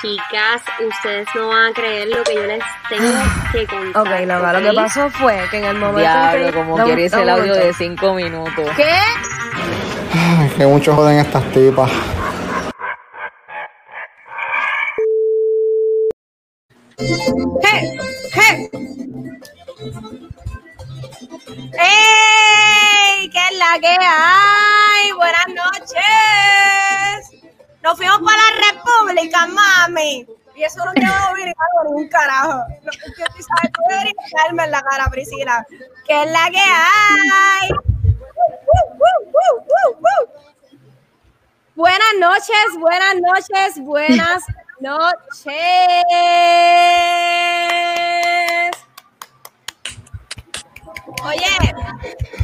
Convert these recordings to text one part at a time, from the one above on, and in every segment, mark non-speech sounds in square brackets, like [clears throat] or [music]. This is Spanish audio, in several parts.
Chicas, ustedes no van a creer lo que yo les tengo que contar. Ok, nada, lo que pasó fue que en el momento. Diablo, que- como Dame- quiere ese dame un audio de 5 minutos. ¿Qué? Ay, que mucho joden estas tipas. Ni un carajo. Que tú deberías darme en la cara, Priscila. ¿Qué es la que hay? Buenas noches, buenas noches, buenas noches. Oye,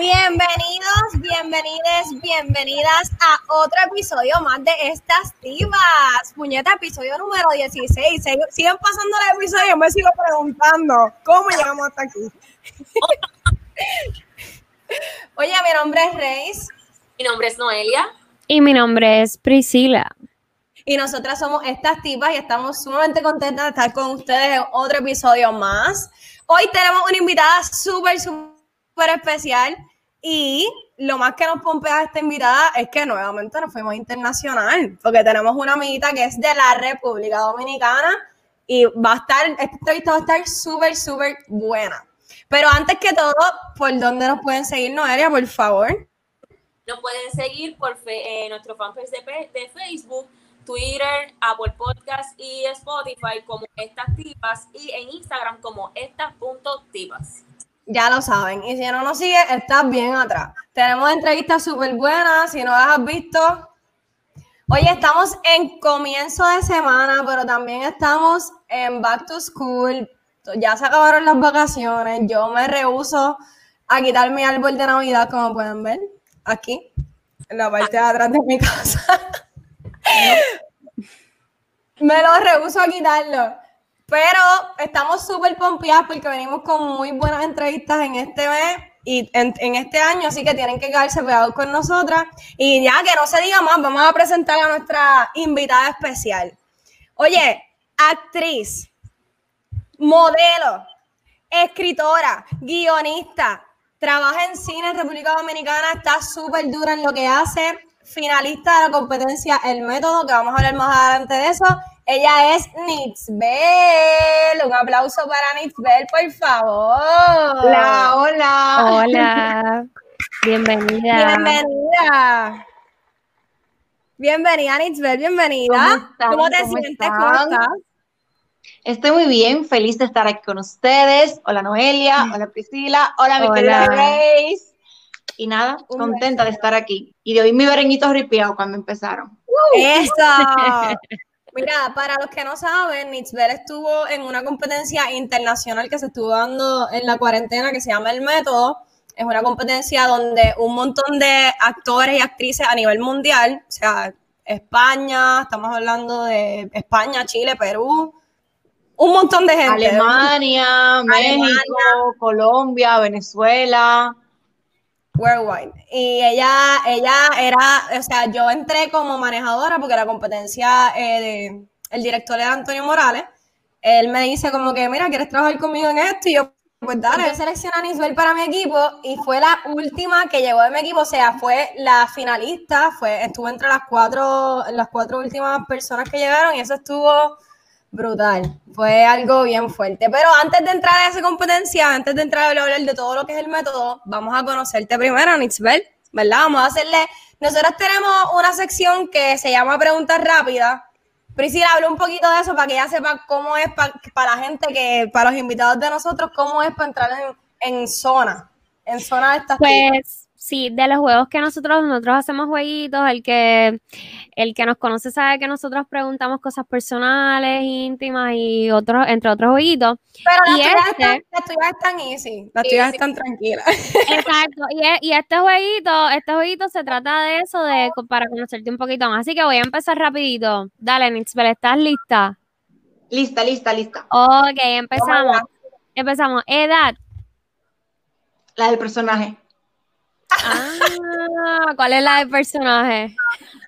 bienvenidos, bienvenides, bienvenidas a otro episodio más de estas divas. Puñeta, episodio número 16. Sig- Siguen pasando los episodios, me sigo preguntando cómo llegamos hasta aquí. [laughs] Oye, mi nombre es Reis. Mi nombre es Noelia. Y mi nombre es Priscila. Y nosotras somos estas tipas y estamos sumamente contentas de estar con ustedes en otro episodio más. Hoy tenemos una invitada súper, súper especial y lo más que nos pompea esta invitada es que nuevamente nos fuimos internacional porque tenemos una amiguita que es de la República Dominicana y va a estar, esta entrevista va a estar súper, súper buena. Pero antes que todo, ¿por dónde nos pueden seguir, Noelia, por favor? Nos pueden seguir por fe- eh, nuestro fanpage de, de Facebook, Twitter, Apple Podcast y Spotify como Estas Tipas y en Instagram como Estas.tipas. Ya lo saben. Y si no nos sigue, estás bien atrás. Tenemos entrevistas súper buenas. Si no las has visto. Oye, estamos en comienzo de semana, pero también estamos en Back to School. Ya se acabaron las vacaciones. Yo me rehuso a quitar mi árbol de Navidad, como pueden ver, aquí, en la parte de atrás de mi casa. [laughs] Me lo rehuso a quitarlo. Pero estamos súper pompeadas porque venimos con muy buenas entrevistas en este mes y en, en este año, así que tienen que quedarse pegados con nosotras. Y ya que no se diga más, vamos a presentar a nuestra invitada especial. Oye, actriz, modelo, escritora, guionista, trabaja en cine en República Dominicana, está súper dura en lo que hace, finalista de la competencia El Método, que vamos a hablar más adelante de eso. Ella es Nitzbel. Un aplauso para Nitzbel, por favor. Hola, hola. Hola. [laughs] Bienvenida. Bienvenida. Bienvenida, Nitzbel, bienvenida. ¿Cómo te ¿Cómo sientes? están? ¿Cómo estás? Estoy muy bien, feliz de estar aquí con ustedes. Hola Noelia, hola Priscila, hola mi Hola. querida Grace. Y nada, Un contenta de estar aquí. Y de oír mi berenguito ripiado cuando empezaron. [laughs] Eso. Mira, para los que no saben, Nitzbel estuvo en una competencia internacional que se estuvo dando en la cuarentena que se llama El Método. Es una competencia donde un montón de actores y actrices a nivel mundial, o sea, España, estamos hablando de España, Chile, Perú, un montón de gente. Alemania, México, Colombia, Venezuela. Worldwide. Y ella, ella era, o sea, yo entré como manejadora porque la competencia eh, de, el director era Antonio Morales. Él me dice como que, mira, ¿quieres trabajar conmigo en esto? Y yo, pues dale, yo seleccioné a Nisbel para mi equipo y fue la última que llegó de mi equipo, o sea, fue la finalista, fue, estuvo entre las cuatro, las cuatro últimas personas que llegaron y eso estuvo brutal. Fue algo bien fuerte. Pero antes de entrar a esa competencia, antes de entrar a hablar de todo lo que es el método, vamos a conocerte primero, Nitzbel, ¿verdad? Vamos a hacerle. Nosotros tenemos una sección que se llama Preguntas Rápidas. Priscila, habla un poquito de eso para que ella sepa cómo es para la gente que, para los invitados de nosotros, cómo es para entrar en, en zona, en zona de estas. Pues sí, de los juegos que nosotros, nosotros hacemos jueguitos, el que, el que nos conoce sabe que nosotros preguntamos cosas personales, íntimas y otros, entre otros jueguitos. Pero las tuyas, este- están, las tuyas están easy, las tuyas Easy. están tranquilas. Exacto, y, e- y este jueguito, este jueguito se trata de eso, de para conocerte un poquito más. Así que voy a empezar rapidito. Dale, Nixbel, ¿estás lista? Lista, lista, lista. Ok, empezamos. Empezamos. Edad. La del personaje. Ah, ¿cuál es la del personaje?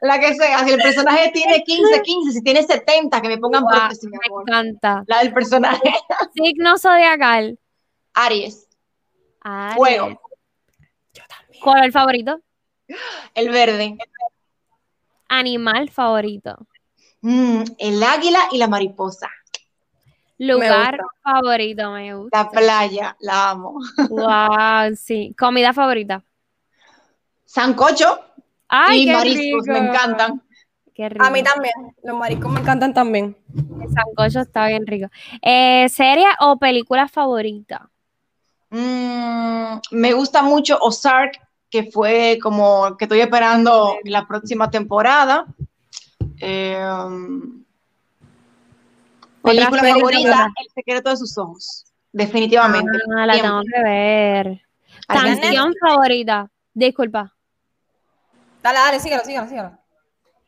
La que sea, si el personaje tiene 15, 15, si tiene 70, que me pongan prótesis, mi me amor. encanta. La del personaje. Signo zodiacal. Aries, Aries. fuego, Color favorito. el verde, Animal favorito. Mm, el águila y la mariposa. Lugar favorito, me gusta. La playa, la amo. Wow, sí. Comida favorita. Sancocho Ay, y qué mariscos, me rico. encantan. Qué rico. A mí también. Los mariscos me encantan también. El sancocho está bien rico. Eh, ¿Serie o película favorita? Mm, me gusta mucho Ozark, que fue como que estoy esperando la próxima temporada. Eh, película favorita, El secreto de sus ojos. Definitivamente. Ah, la Siempre. tengo que ver. Canción favorita. Disculpa. Dale, dale, síguelo, síguelo, síguelo.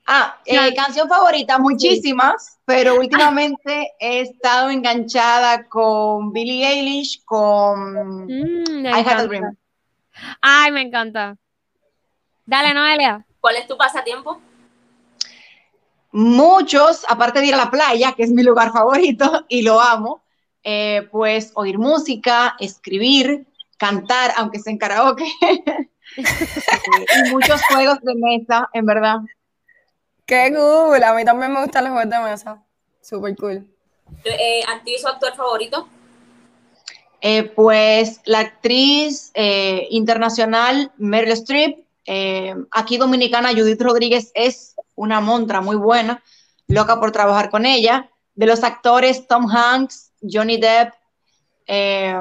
Ah, eh, Can- canción favorita, muchísimas, pero últimamente he estado enganchada con Billie Eilish, con Mm, I Had a. Dream. Ay, me encanta. Dale, Noelia. ¿Cuál es tu pasatiempo? Muchos, aparte de ir a la playa, que es mi lugar favorito [laughs] y lo amo, eh, pues oír música, escribir, cantar, aunque sea en karaoke, [laughs] y muchos juegos de mesa, en verdad. Qué cool. A mí también me gustan los juegos de mesa. Súper cool. Eh, ¿Anti su actor favorito? Eh, pues la actriz eh, internacional Meryl Streep, eh, aquí dominicana Judith Rodríguez es una montra muy buena, loca por trabajar con ella. De los actores Tom Hanks, Johnny Depp, eh,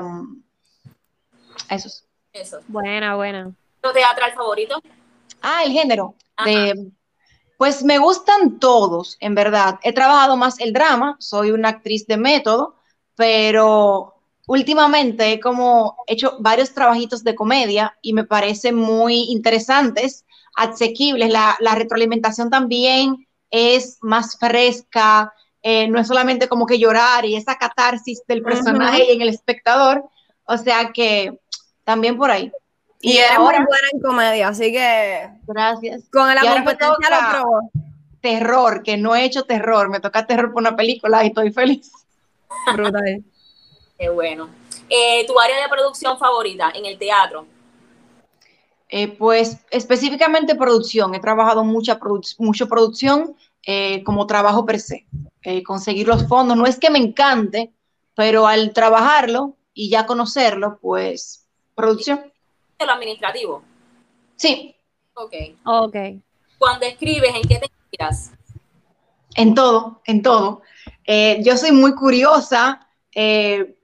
esos. Eso. Buena, buena. ¿Tu teatral favorito? Ah, el género. De- pues me gustan todos, en verdad. He trabajado más el drama, soy una actriz de método, pero últimamente he como hecho varios trabajitos de comedia y me parecen muy interesantes, asequibles. La, la retroalimentación también es más fresca, eh, no es solamente como que llorar y esa catarsis del personaje y en el espectador, o sea que también por ahí. Y, eres muy buena en comedia, así que gracias. con ahora toca- lo probó. terror, que no he hecho terror, me toca terror por una película y estoy feliz. [laughs] Brutal. Qué bueno. Eh, ¿Tu área de producción favorita en el teatro? Eh, pues específicamente producción, he trabajado mucha produ- mucho producción eh, como trabajo per se, Eh, conseguir los fondos, no es que me encante, pero al trabajarlo y ya conocerlo, pues producción. De lo administrativo. Sí, Ok. Ok. Cuando escribes, ¿en qué te inspiras? en todo, en todo. Eh, yo soy muy curiosa, eh,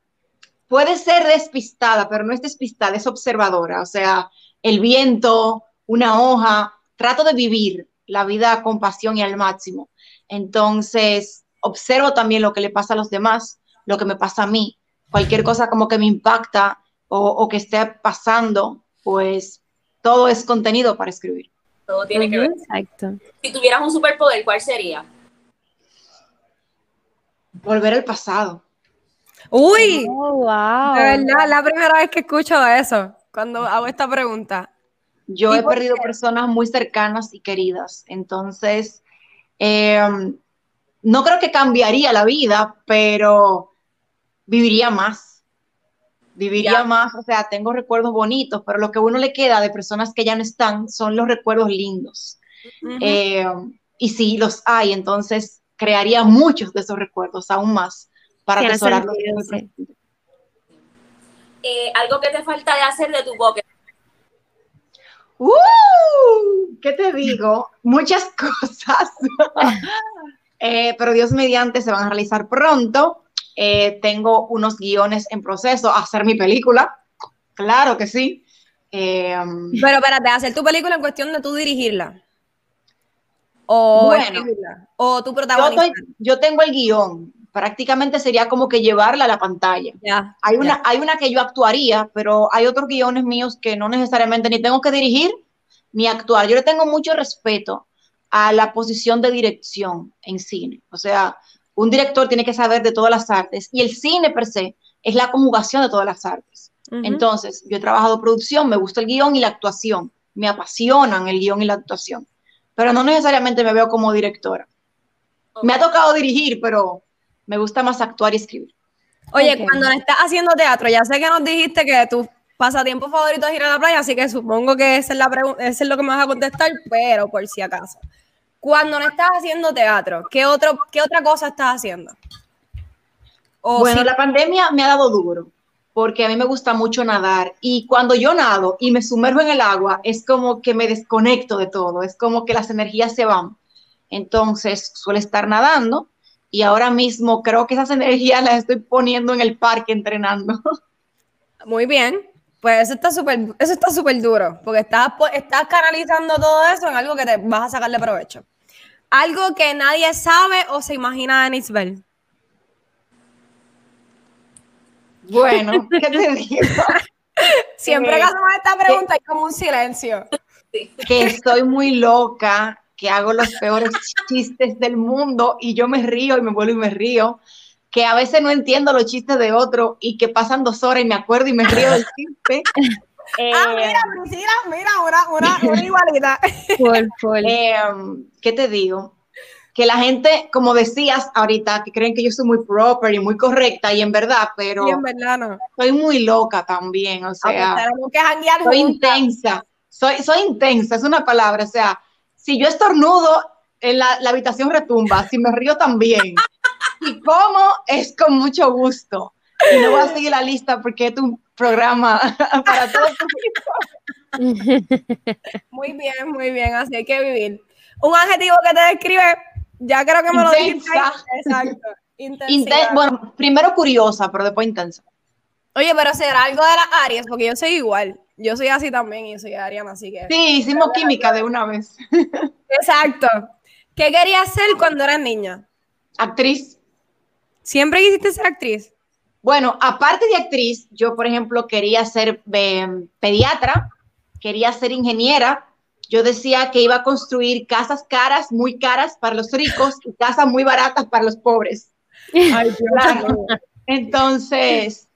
puede ser despistada, pero no es despistada, es observadora. O sea, el viento, una hoja, trato de vivir la vida con pasión y al máximo. Entonces, observo también lo que le pasa a los demás, lo que me pasa a mí, cualquier cosa como que me impacta o, o que esté pasando, pues todo es contenido para escribir. Todo tiene que ver. Exacto. Si tuvieras un superpoder, ¿cuál sería? Volver al pasado. Uy, Oh, wow. de verdad, la primera vez que escucho eso, cuando hago esta pregunta. Yo ¿Y he perdido qué? personas muy cercanas y queridas, entonces eh, no creo que cambiaría la vida, pero viviría más. Viviría Ya. más, o sea, tengo recuerdos bonitos, pero lo que a uno le queda de personas que ya no están son los recuerdos lindos. Eh, y si los hay, entonces crearía muchos de esos recuerdos, aún más, para atesorarlos. sí. Eh, algo que te falta de hacer de tu bucket. ¡Uh! ¿Qué te digo? Muchas [laughs] cosas. [laughs] Eh, pero Dios mediante se van a realizar pronto. Eh, tengo unos guiones en proceso a hacer mi película. Claro que sí. Eh, Pero espérate, hacer tu película en cuestión de tú dirigirla. O Bueno. escribirla. O yo, protagonizar. estoy- yo tengo el guion. Prácticamente sería como que llevarla a la pantalla. Ya. Hay una, hay una que yo actuaría, pero hay otros guiones míos que no necesariamente ni tengo que dirigir ni actuar. Yo le tengo mucho respeto a la posición de dirección en cine. O sea, un director tiene que saber de todas las artes y el cine per se es la conjugación de todas las artes. Ujú. Entonces, yo he trabajado producción, me gusta el guion y la actuación. Me apasionan el guion y la actuación. pero no necesariamente me veo como directora. Me ha tocado dirigir, pero me gusta más actuar y escribir. Oye, Ok. cuando estás haciendo teatro, ya sé que nos dijiste que tu pasatiempo favorito es ir a la playa, así que supongo que esa es, la eso es lo que me vas a contestar, pero por si acaso. Cuando no estás haciendo teatro, ¿qué, otro, qué otra cosa estás haciendo? O Bueno, si- la pandemia me ha dado duro, porque a mí me gusta mucho nadar y cuando yo nado y me sumerjo en el agua, es como que me desconecto de todo, es como que las energías se van. Entonces, suelo estar nadando y ahora mismo creo que esas [laughs] energías las estoy poniendo en el parque entrenando. Muy bien. Pues eso está súper, eso está súper duro, porque estás, estás canalizando todo eso en algo que te vas a sacarle provecho. Algo que nadie sabe o se imagina de Nisbel. Bueno, [laughs] ¿qué te digo? Siempre que hacemos esta pregunta hay como un silencio. que estoy muy loca, que hago los peores chistes del mundo y yo me río y me vuelvo y me río, que a veces no entiendo los chistes de otro y que pasan dos horas y me acuerdo y me río del chiste. [laughs] Eh, Ah, mira, Priscila, mira, una, una, una igualita. [laughs] Full, full. eh, ¿Qué te digo? Que la gente, como decías ahorita, que creen que yo soy muy proper y muy correcta y en verdad, pero Y en verdad no. soy muy loca también, o Ah, pues sea... tenemos que soy intensa, soy, soy intensa, es una palabra, o sea, si yo estornudo, en la, la habitación retumba, si me río también, [laughs] y como es con mucho gusto. Y no voy a seguir la lista porque es un programa [laughs] para todos. [laughs] Muy bien, muy bien, así hay que vivir. Un adjetivo que te describe, ya creo que me lo dijiste. Intensa. Exacto. [laughs] Intensidad. Inten- bueno, primero curiosa, pero después intensa. Oye, pero será algo de las Aries, porque yo soy igual. Yo soy así también y soy ariana, así que. Sí, hicimos química de una vez. Exacto. ¿Qué querías ser cuando eras niña? Actriz. ¿Siempre quisiste ser actriz? Bueno, aparte de actriz, yo, por ejemplo, quería ser eh, pediatra, quería ser ingeniera. Yo decía que iba a construir casas caras, muy caras para los ricos y casas muy baratas para los pobres. Ay, [laughs] Claro. Entonces,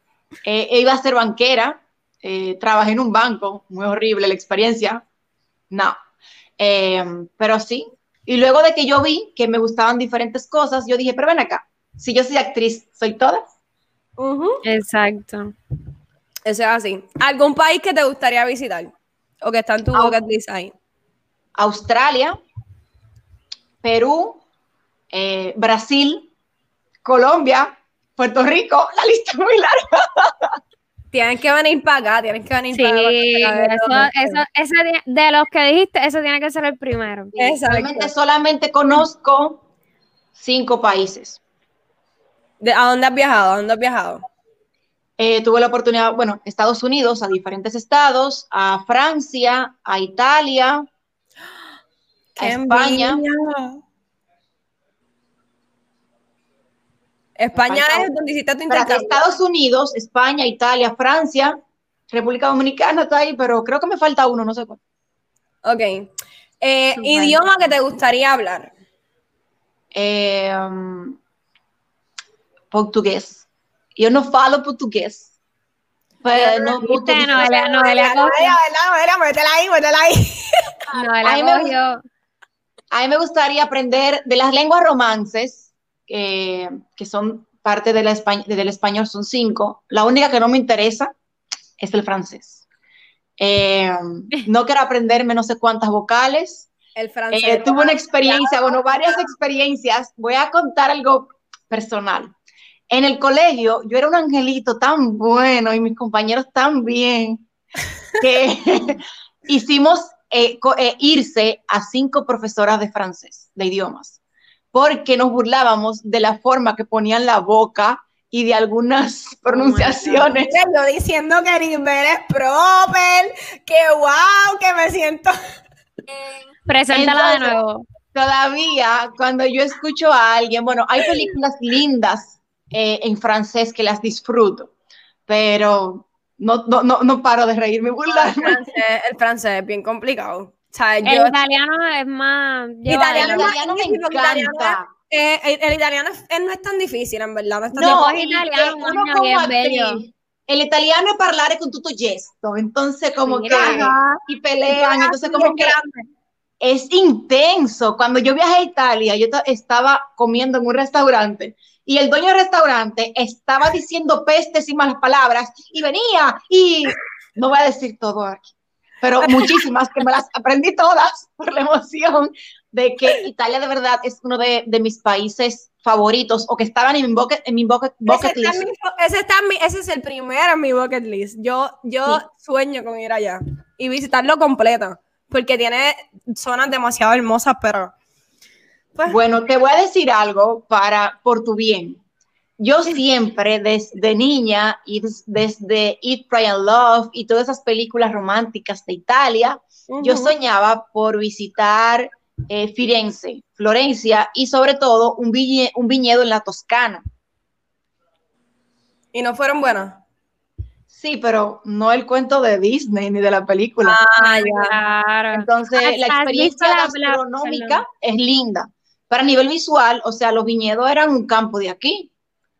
eh, iba a ser banquera. eh, trabajé en un banco, muy horrible la experiencia. No. Eh, pero sí. Y luego de que yo vi que me gustaban diferentes cosas, yo dije, pero ven acá, si yo soy actriz, ¿soy todas? Ujú. Exacto. Eso es así. ¿Algún país que te gustaría visitar? O que está en tu Au. bucket list ahí. Australia, Perú, eh, Brasil, Colombia, Puerto Rico, [laughs] la lista es muy larga. Tienes que venir para acá, tienes que venir Sí, para acá. eso, eso, de- los que dijiste, eso tiene que ser el primero. Exacto. Realmente solamente conozco cinco países. ¿De- ¿A dónde has viajado? ¿A dónde has viajado? Eh, tuve la oportunidad, bueno, Estados Unidos, a diferentes estados, a Francia, a Italia, [gasps] a ¡Qué España. envidia! España es donde hiciste tu intercambio. Estados Unidos, España, Italia, Francia, República Dominicana está ahí, pero creo que me falta uno, no sé cuál. Ok. Eh, idioma que te gustaría hablar. Eh, um, portugués. Yo no falo portugués. Pero no Noelia, Noelia Noelia, cogió. ¿verdad? Noelia, métela ahí, métela ahí. [laughs] Ay, me- cogió. A mí me gustaría aprender de las lenguas romances, que, que son parte de la del español, son cinco. La única que no me interesa es el francés. Eh, no quiero aprenderme no sé cuántas vocales. El francés. Eh, tuve una experiencia, bueno, varias experiencias. Voy a contar algo personal. En el colegio, yo era un angelito tan bueno y mis compañeros tan bien que [laughs] hicimos eh, eh, irse a cinco profesoras de francés, de idiomas, porque nos burlábamos de la forma que ponían la boca y de algunas [laughs] pronunciaciones. Mira, Yo diciendo que Nisbel es proper, que wow, que me siento. [laughs] Preséntala de nuevo. Todavía, cuando yo escucho a alguien, bueno, hay películas lindas eh, en francés que las disfruto, pero no, no, no, no paro de reírme y El burlarme. francés, el francés es bien complicado. O sea, El yo, italiano es más. El Italiano italiano me encanta. eh, el, el italiano es- no es tan difícil, en verdad. No es tan No, Yo difícil. y, italiano, eh, como actriz, bello. el italiano es parlare con tutto gesto, entonces como Mira, que ajá. y pelean, entonces como que grande. es intenso. Cuando yo viajé a Italia, yo estaba comiendo en un restaurante y el dueño del restaurante estaba diciendo pestes y malas palabras y venía y no voy a decir todo aquí, pero [laughs] muchísimas que me las aprendí todas por la emoción de que Italia de verdad es uno de, de mis países favoritos o que estaban en mi bucket, en mi bucket, bucket ese list. mi, ese, está mi, ese, es el primero en mi bucket list. Yo, yo sí. sueño con ir allá y visitarlo completo, porque tiene zonas demasiado hermosas, pero... Pues. Bueno, te voy a decir algo para, por tu bien. Yo siempre, desde niña y des, desde Eat, Pray and Love y todas esas películas románticas de Italia, uh -huh. yo soñaba por visitar eh, Firenze, Florencia y sobre todo un, viñe, un viñedo en la Toscana. ¿Y no fueron buenas? Sí, pero no el cuento de Disney ni de la película. Ah, claro. Entonces, ah, la experiencia gastronómica la, es linda. Pero a nivel visual, o sea, los viñedos eran un campo de aquí.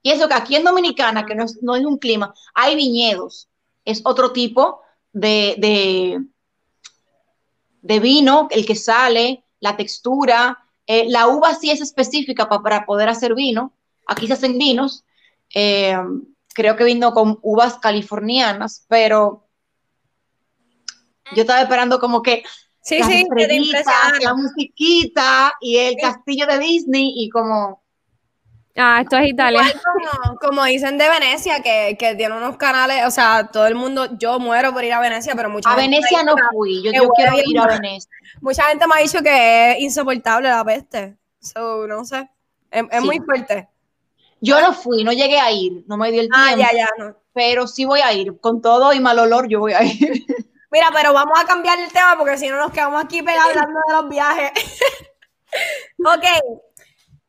Y eso que aquí en Dominicana, que no es, no es un clima, hay viñedos. Es otro tipo de, de, de vino, el que sale, la textura. Eh, la uva sí es específica pa, para poder hacer vino. Aquí se hacen vinos. Eh, creo que vino con uvas californianas, pero yo estaba esperando como que sí, sí, la musiquita y el castillo de Disney y como Ah, esto es Italia. Como, como, dicen de Venecia, que, que, tiene unos canales, o sea, todo el mundo, yo muero por ir a Venecia, pero mucha A Venecia no fui, yo, yo quiero ir a Venecia. Mucha gente me ha dicho que es insoportable la peste. So, no sé, es, es sí. muy fuerte. Yo no fui, no llegué a ir, no me dio el tiempo. Ah, ya, ya, no. Pero sí voy a ir, con todo y mal olor yo voy a ir. [laughs] Mira, pero vamos a cambiar el tema porque si no nos quedamos aquí pegados hablando de los viajes. [laughs] ok,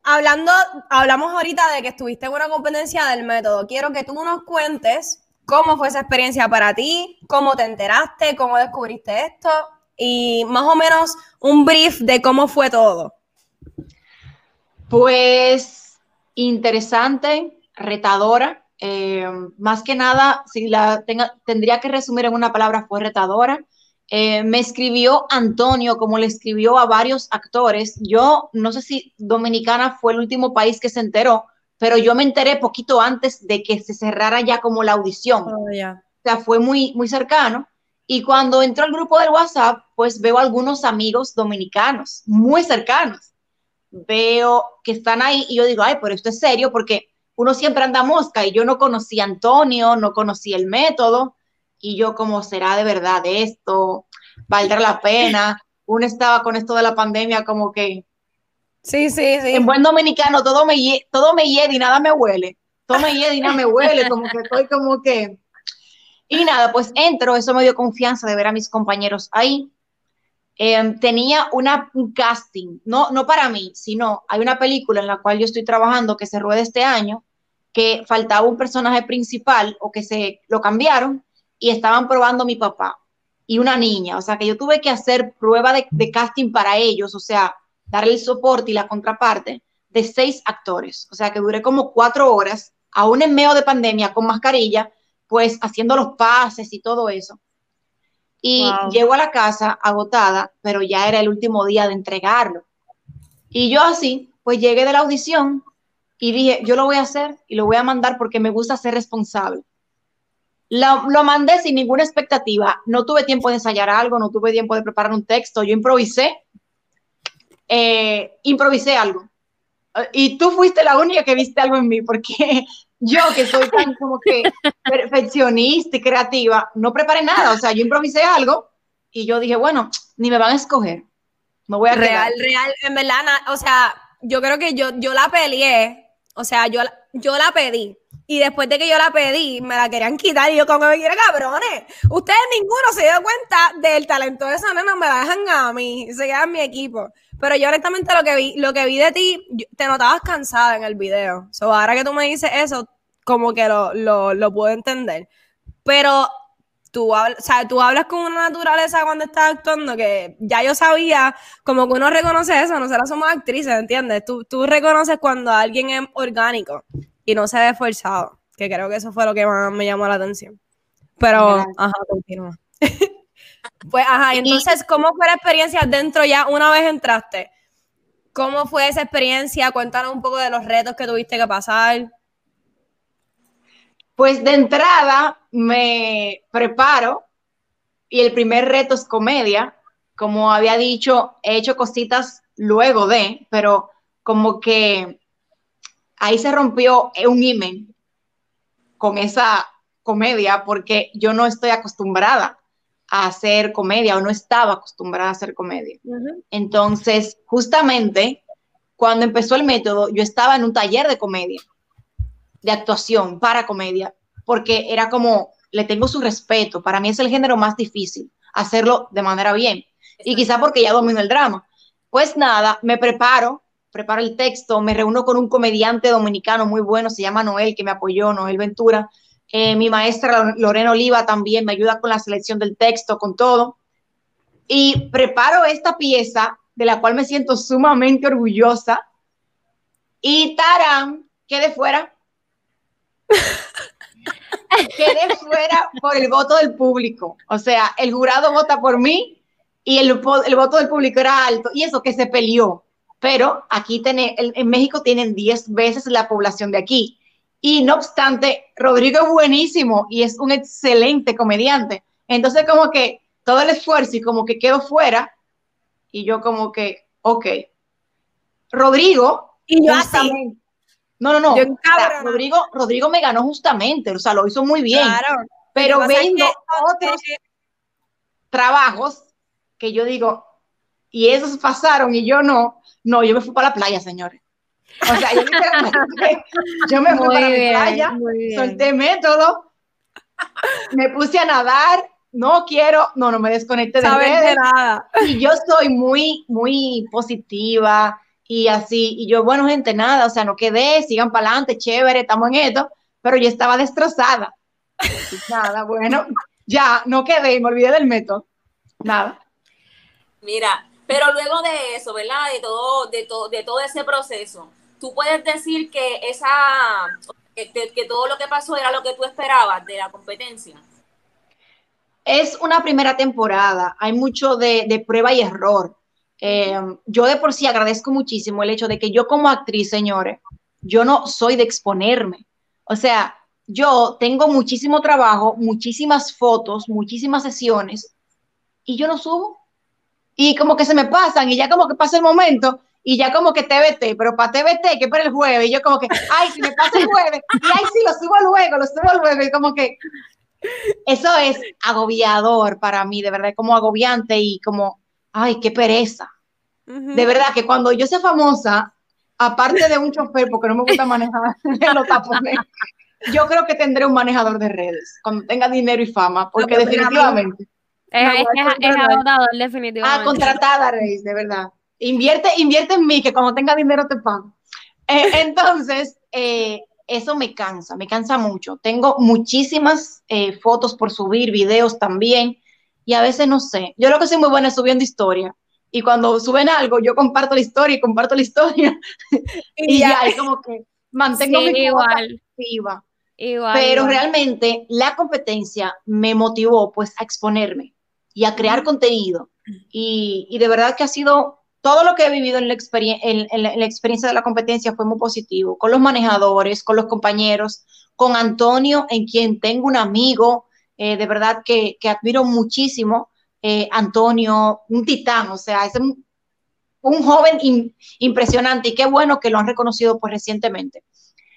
hablando, hablamos ahorita de que estuviste en una competencia del método. Quiero que tú nos cuentes cómo fue esa experiencia para ti, cómo te enteraste, cómo descubriste esto y más o menos un brief de cómo fue todo. Pues interesante, retadora. Eh, más que nada, si la tenga, tendría que resumir en una palabra, fue retadora. Eh, me escribió Antonio, como le escribió a varios actores. Yo no sé si Dominicana fue el último país que se enteró, pero yo me enteré poquito antes de que se cerrara ya como la audición. Oh, yeah. O sea, fue muy, muy cercano. Y cuando entró al grupo del WhatsApp, pues veo algunos amigos dominicanos, muy cercanos. Veo que están ahí y yo digo, ay, pero esto es serio porque uno siempre anda mosca y yo no conocí a Antonio, no conocí el método y yo como será de verdad esto, valdrá la pena. Uno estaba con esto de la pandemia como que sí, sí, sí. En buen dominicano todo me todo me hiede y nada me huele. Todo me hiede y nada me huele, como que estoy como que y nada, pues entro, eso me dio confianza de ver a mis compañeros ahí. Eh, tenía una, un casting, no, no para mí, sino hay una película en la cual yo estoy trabajando que se rueda este año, que faltaba un personaje principal o que se lo cambiaron y estaban probando mi papá y una niña, o sea que yo tuve que hacer prueba de, de casting para ellos, o sea, darle el soporte y la contraparte de seis actores, o sea que duré como cuatro horas, aún en medio de pandemia, con mascarilla, pues haciendo los pases y todo eso. Y wow. llego a la casa agotada, pero ya era el último día de entregarlo. Y yo así, pues llegué de la audición y dije, yo lo voy a hacer y lo voy a mandar porque me gusta ser responsable. Lo, lo, mandé sin ninguna expectativa. No tuve tiempo de ensayar algo, no tuve tiempo de preparar un texto. Yo improvisé. Eh, improvisé algo. Y tú fuiste la única que viste algo en mí, porque [laughs] yo que soy tan como que perfeccionista y creativa, no preparé nada. O sea, yo improvisé algo y yo dije, bueno, ni me van a escoger. Me voy a Real, quedar. real. En verdad, o sea, yo creo que yo, yo la peleé. O sea, yo, yo la pedí. Y después de que yo la pedí, me la querían quitar y yo, como me quieren cabrones? Ustedes ninguno se dio cuenta del talento de esa nena, me la dejan a mí, se queda en mi equipo. Pero yo honestamente lo que vi, lo que vi de ti, te notabas cansada en el video. So, ahora que tú me dices eso, como que lo, lo, lo puedo entender. Pero tú, hablas, o sea, tú hablas con una naturaleza cuando estás actuando que ya yo sabía, como que uno reconoce eso, nosotros somos actrices, ¿entiendes? Tú, tú reconoces cuando alguien es orgánico y no se ve forzado, que creo que eso fue lo que más me llamó la atención. Pero, Gracias. ajá, continúa. [laughs] Pues, ajá, y entonces, ¿cómo fue la experiencia dentro ya una vez entraste? ¿Cómo fue esa experiencia? Cuéntanos un poco de los retos que tuviste que pasar. Pues de entrada me preparo y el primer reto es comedia. Como había dicho, he hecho cositas luego de, pero como que ahí se rompió un imen con esa comedia porque yo no estoy acostumbrada a hacer comedia o no estaba acostumbrada a hacer comedia. Entonces, justamente cuando empezó el método, yo estaba en un taller de comedia, de actuación para comedia, porque era como, le tengo su respeto, para mí es el género más difícil, hacerlo de manera bien. Y quizá porque ya domino el drama. Pues nada, me preparo, preparo el texto, me reúno con un comediante dominicano muy bueno, se llama Noel, que me apoyó, Noel Ventura, eh, mi maestra Lorena Oliva también me ayuda con la selección del texto, con todo. Y preparo esta pieza de la cual me siento sumamente orgullosa. Y Taram, quede fuera. [laughs] quede fuera por el voto del público. O sea, el jurado vota por mí y el, el voto del público era alto. Y eso que se peleó. Pero aquí tiene, en México tienen 10 veces la población de aquí. Y no obstante, Rodrigo es buenísimo y es un excelente comediante. Entonces, como que todo el esfuerzo y como que quedó fuera. Y yo como que, ok. Rodrigo. Y yo No, no, no. Rodrigo, Rodrigo me ganó justamente, o sea, lo hizo muy bien. Claro. Pero vendo otros trabajos que yo digo, y esos pasaron y yo no. No, yo me fui para la playa, señores. O sea, yo, yo me fui para la playa, [laughs] solté método, me puse a nadar, no quiero, no, no me desconecte de redes. Nada. Y yo soy muy, muy positiva y así, y yo, bueno, gente, nada, o sea, no quedé, sigan para adelante, chévere, estamos en esto, pero yo estaba destrozada. nada, bueno, ya, no quedé, me olvidé del método. Nada. Mira, pero luego de eso, ¿verdad? De todo, de todo, de todo ese proceso, tú puedes decir que esa que, todo lo que pasó era lo que tú esperabas de la competencia. Es una primera temporada, hay mucho de, prueba y error. Eh, yo de por sí agradezco muchísimo el hecho de que yo como actriz, señores, yo no soy de exponerme. O sea, yo tengo muchísimo trabajo, muchísimas fotos, muchísimas sesiones y yo no subo. Y como que se me pasan y ya como que pasa el momento y ya como que TBT, pero para TBT, que para el jueves, y yo como que, ay, si me pasa el jueves, y ay, sí, lo subo luego, lo subo luego, y como que eso es agobiador para mí, de verdad, como agobiante y como, ay, qué pereza. De verdad que cuando yo sea famosa, aparte de un chofer, porque no me gusta manejar [laughs] los tapones, [laughs] yo creo que tendré un manejador de redes, cuando tenga dinero y fama, porque definitivamente. Es, es, agotador, definitivamente. Ah, contratada, Reis, de verdad. Invierte, invierte en mí, que cuando tenga dinero te pago. Eh, [laughs] entonces, eh, eso me cansa, me cansa mucho. Tengo muchísimas eh, fotos por subir, videos también, y a veces no sé. Yo lo que soy muy buena es subiendo historia. Y cuando suben algo, yo comparto la historia y comparto la historia. [laughs] y, ya, es como que mantengo mi igual. activa. Pero realmente la competencia me motivó pues a exponerme y a crear contenido. Y, y de verdad que ha sido todo lo que he vivido en la, experiencia de la competencia fue muy positivo, con los manejadores, con los compañeros, con Antonio, en quien tengo un amigo, eh, de verdad que, admiro muchísimo, eh, Antonio, un titán, o sea, es un, joven impresionante y qué bueno que lo han reconocido pues recientemente.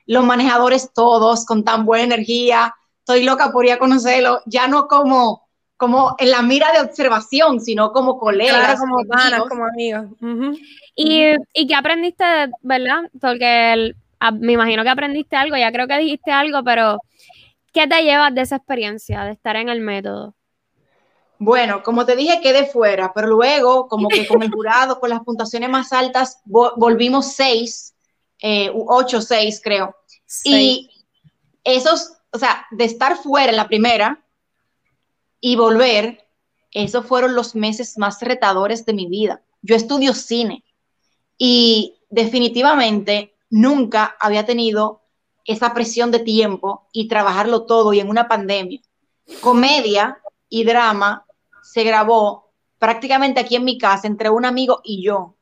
Los manejadores todos con tan buena energía, estoy loca por ir a conocerlo, ya no como como en la mira de observación, sino como colegas. como panas, como amigos. y, y qué aprendiste, ¿verdad? Porque me imagino que aprendiste algo, ya creo que dijiste algo, pero ¿qué te llevas de esa experiencia, de estar en el método? Bueno, como te dije, quedé fuera, pero luego, como que con el [laughs] jurado, con las puntuaciones más altas, volvimos seis, eh, ocho, seis, creo. Y esos, o sea, de estar fuera en la primera, y volver, esos fueron los meses más retadores de mi vida. Yo estudio cine y definitivamente nunca había tenido esa presión de tiempo y trabajarlo todo y en una pandemia. Comedia y drama se grabó prácticamente aquí en mi casa entre un amigo y yo.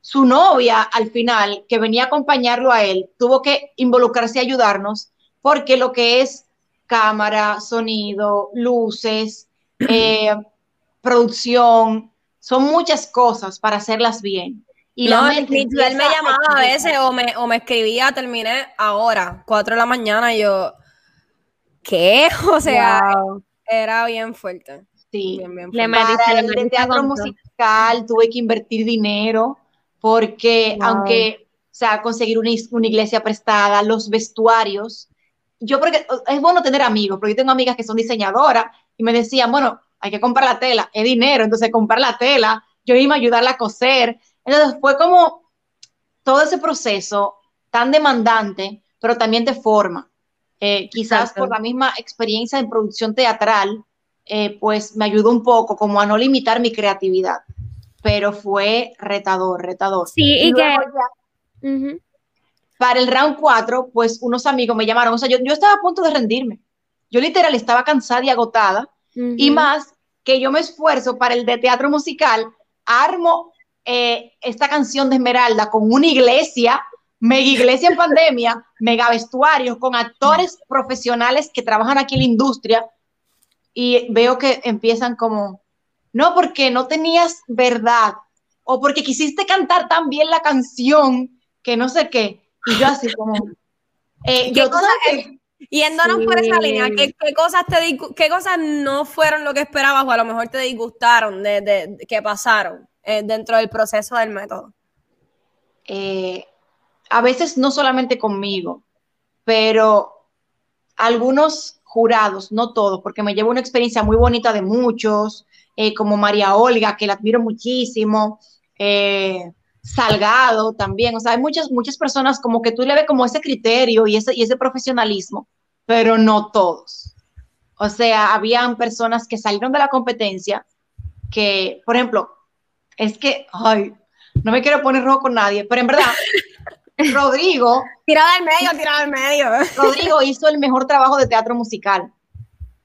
Su novia, al final, que venía a acompañarlo a él, tuvo que involucrarse y ayudarnos porque lo que es cámara, sonido, luces, [clears throat] eh, producción, son muchas cosas para hacerlas bien. Y no, la mente él me llamaba a veces o me, o me escribía, terminé ahora, 4 de la mañana, y yo, ¿qué? [laughs] O sea, Wow. era bien fuerte. Sí. Bien, bien Le fuerte. metiste, Para le el de teatro musical tuve que invertir dinero porque Wow. aunque, o sea, conseguir una, una iglesia prestada, los vestuarios, yo porque es bueno tener amigos, porque yo tengo amigas que son diseñadoras y me decían, bueno, hay que comprar la tela, es dinero, entonces comprar la tela, yo iba a ayudarla a coser. Entonces fue como todo ese proceso tan demandante, pero también te forma. Eh, quizás Exacto. por la misma experiencia en producción teatral, eh, pues me ayudó un poco como a no limitar mi creatividad, pero fue retador, retador. Sí, y que- luego ya, Ujú. para el round 4, pues unos amigos me llamaron, o sea, yo, yo estaba a punto de rendirme. Yo literal estaba cansada y agotada, y Ujú. más que yo me esfuerzo para el de teatro musical, armo eh, esta canción de Esmeralda con una iglesia, mega iglesia en pandemia, mega vestuarios, con actores profesionales que trabajan aquí en la industria, y veo que empiezan como, no, porque no tenías verdad, o porque quisiste cantar tan bien la canción, que no sé qué, y yo así como... eh, [laughs] ¿Qué yo, tú cosa sabes que- Yéndonos por esa Sí. línea, ¿qué, qué cosas te qué cosas no fueron lo que esperabas o a lo mejor te disgustaron de, de- de- que pasaron eh, dentro del proceso del método? eh, a veces no solamente conmigo, pero algunos jurados, no todos, porque me llevo una experiencia muy bonita de muchos, eh, como María Olga, que la admiro muchísimo, eh, Salgado también, o sea, hay muchas, muchas personas como que tú le ves como ese criterio y ese, y ese profesionalismo, pero no todos. O sea, habían personas que salieron de la competencia que, por ejemplo, es que, ay, no me quiero poner rojo con nadie, pero en verdad, [laughs] Rodrigo, Tirada al medio, tirada al medio. Rodrigo hizo el mejor trabajo de teatro musical.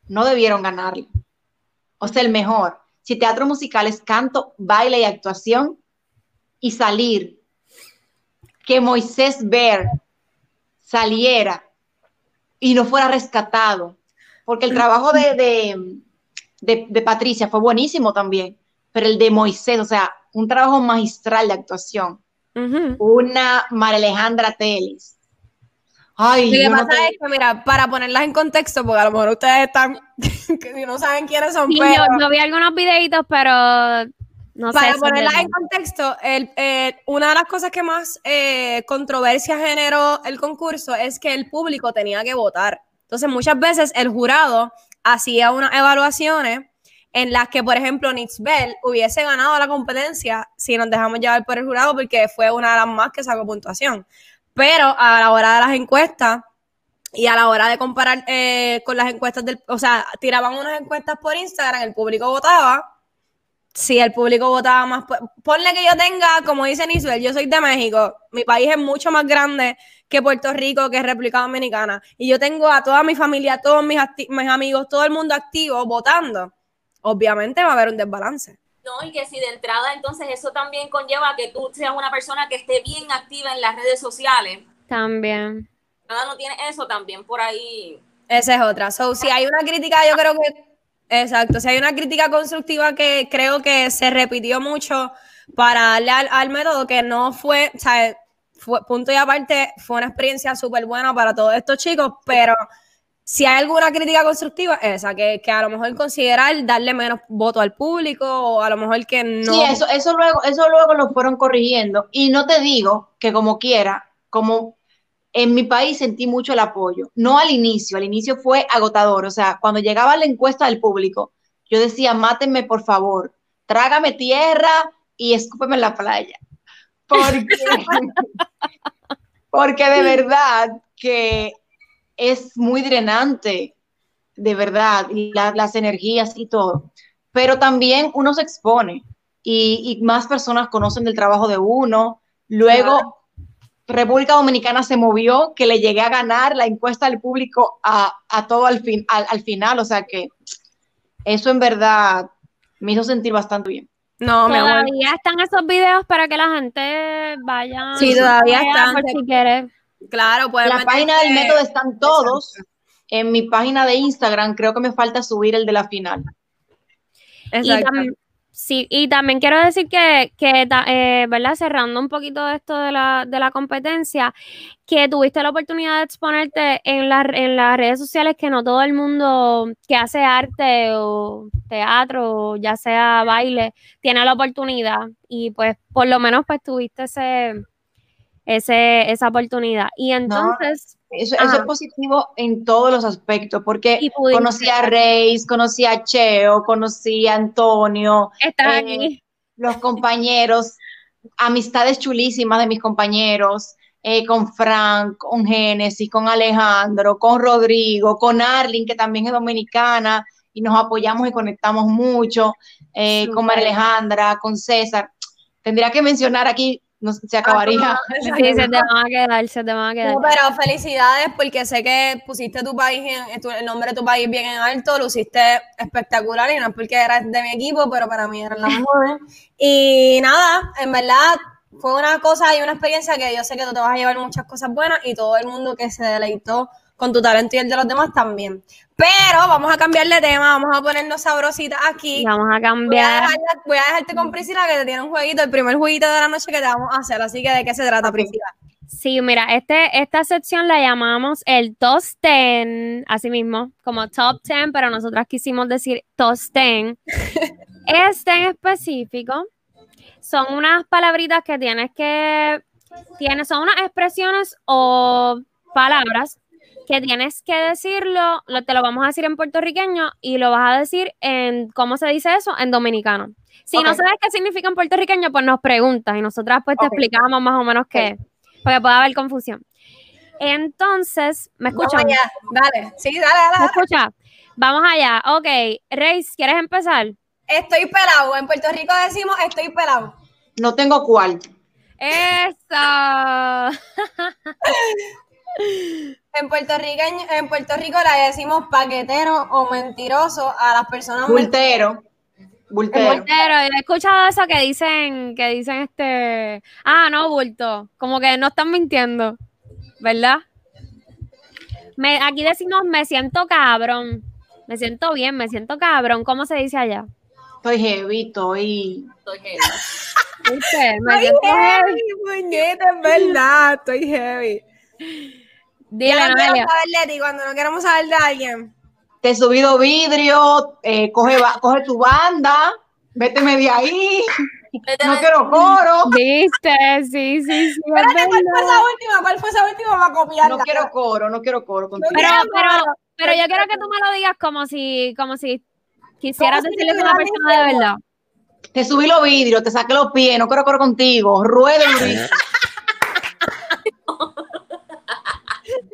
No debieron ganarle. O sea, el mejor. Si teatro musical es canto, baile y actuación, y salir, que Moisés Ver saliera y no fuera rescatado, porque el trabajo de, de, de- de Patricia fue buenísimo también, pero el de Moisés, o sea, un trabajo magistral de actuación. Una María Alejandra Teles. Ay, Lo que yo no pasa te- es que, mira, para ponerlas en contexto, porque a lo mejor ustedes están, [laughs] que si no saben quiénes son, Sí, pero yo, yo vi algunos videitos, pero no sé. para ponerlas en contexto, el, eh, una de las cosas que más eh, controversia generó el concurso es que el público tenía que votar. Entonces, muchas veces el jurado hacía unas evaluaciones en las que, por ejemplo, Nitzbel hubiese ganado la competencia si nos dejamos llevar por el jurado, porque fue una de las más que sacó puntuación. Pero a la hora de las encuestas y a la hora de comparar eh, con las encuestas del, o sea, tiraban unas encuestas por Instagram, el público votaba. Si el público votaba más, por- ponle que yo tenga, como dice Nisbel, yo soy de México, mi país es mucho más grande que Puerto Rico, que República Dominicana, y yo tengo a toda mi familia, a todos mis amigos, todo el mundo activo votando. Obviamente va a haber un desbalance. No, y que si de entrada entonces eso también conlleva que tú seas una persona que esté bien activa en las redes sociales. También. Nada, no tiene eso también por ahí. Esa es otra. So, si hay una crítica, yo creo que. Exacto. Si hay una crítica constructiva que creo que se repitió mucho para darle al, al método, que no fue, o sea, fue, punto y aparte, fue una experiencia súper buena para todos estos chicos, pero si hay alguna crítica constructiva, esa, que, que a lo mejor considerar darle menos voto al público, o a lo mejor que no. Sí, eso, eso luego, eso luego lo fueron corrigiendo. Y no te digo que como quiera, como en mi país sentí mucho el apoyo. No al inicio, al inicio fue agotador. O sea, cuando llegaba la encuesta del público, yo decía, mátenme por favor, trágame tierra y escúpeme en la playa. Porque, [laughs] [laughs] porque de verdad que es muy drenante, de verdad, y la- las energías y todo. Pero también uno se expone y, y más personas conocen del trabajo de uno. Luego, República Dominicana se movió, que le llegué a ganar la encuesta del público a, a todo al, fin, al, al final. O sea que eso en verdad me hizo sentir bastante bien. No. Todavía están esos videos para que la gente vaya. Sí, todavía están. Por si quiere. Claro, En la página del método están todos. En mi página de Instagram creo que me falta subir el de la final. Y Exacto. tam- sí, y también quiero decir que, que eh, ¿verdad? Cerrando un poquito de esto de la, de la competencia, que tuviste la oportunidad de exponerte en, la- en las redes sociales, que no todo el mundo que hace arte o teatro, o ya sea baile, tiene la oportunidad. Y pues por lo menos pues tuviste ese, ese, esa oportunidad. Y entonces, Eso, eso es positivo en todos los aspectos, porque conocí a Reis, conocí a Cheo, conocí a Antonio, estás eh, aquí. los compañeros, amistades chulísimas de mis compañeros, eh, con Frank, con Génesis, con Alejandro, con Rodrigo, con Arlene, que también es dominicana, y nos apoyamos y conectamos mucho, eh, con María Alejandra, con César. Tendría que mencionar aquí, no, se acabaría. [laughs] Sí, se te van a quedar, se te van a quedar. No, pero felicidades porque sé que pusiste tu país, en, tu- el nombre de tu país bien en alto, lo hiciste espectacular y no es porque eras de mi equipo, pero para mí eras la [laughs] mejor. Y nada, en verdad fue una cosa y una experiencia que yo sé que tú te vas a llevar muchas cosas buenas y todo el mundo que se deleitó con tu talento y el de los demás también. Pero vamos a cambiar de tema, vamos a ponernos sabrositas aquí. Vamos a Voy a, cambiar. voy a dejarte con Priscila que te tiene un jueguito, el primer jueguito de la noche que te vamos a hacer. Así que, ¿de qué se trata. Priscila? Sí, mira, este, esta sección la llamamos el Top 10, así mismo, como Top 10, pero nosotras quisimos decir Top 10. [laughs] Este en específico son unas palabritas que tienes que, tienes, son unas expresiones o palabras que tienes que decirlo, lo, te lo vamos a decir en puertorriqueño y lo vas a decir en, ¿cómo se dice eso? En dominicano. Si no sabes qué significa en puertorriqueño, pues nos preguntas y nosotras pues te explicamos más o menos qué, porque puede haber confusión. Entonces, ¿me escuchan? Vamos allá. Dale, sí, dale, dale. ¿Me dale. escucha? Vamos allá. Ok, Reis, ¿quieres empezar? Estoy pelado. En Puerto Rico decimos estoy pelado. No tengo cuál. Eso. [laughs] [laughs] En Puerto Rico, en Puerto Rico le decimos paquetero o mentiroso a las personas Bultero. Bultero. Bultero, yo he escuchado eso que dicen, que dicen este, ah, no, bulto, como que no están mintiendo, ¿verdad? Me, aquí decimos me siento cabrón, me siento bien, me siento cabrón, ¿cómo se dice allá? Estoy heavy, estoy. Estoy heavy. ¿Viste? Me Estoy siento heavy. heavy, muñeca, es verdad, estoy heavy. Dile, ya no queremos saber de ti cuando no queremos saber de alguien. Te he subido vidrio, eh, coge, coge tu banda, véteme de ahí, Vete no de- quiero coro, ¿Viste? Sí, sí, sí. es Espérate, ¿cuál fue esa última? ¿Cuál fue esa última para copiarla? no quiero coro, no quiero coro contigo. Pero, quiero pero, pero yo quiero que tú me lo digas como si, como si quisieras decirle a una persona de verdad. Te subí los vidrios, te saqué los pies, no quiero coro contigo, ruedo durísimo.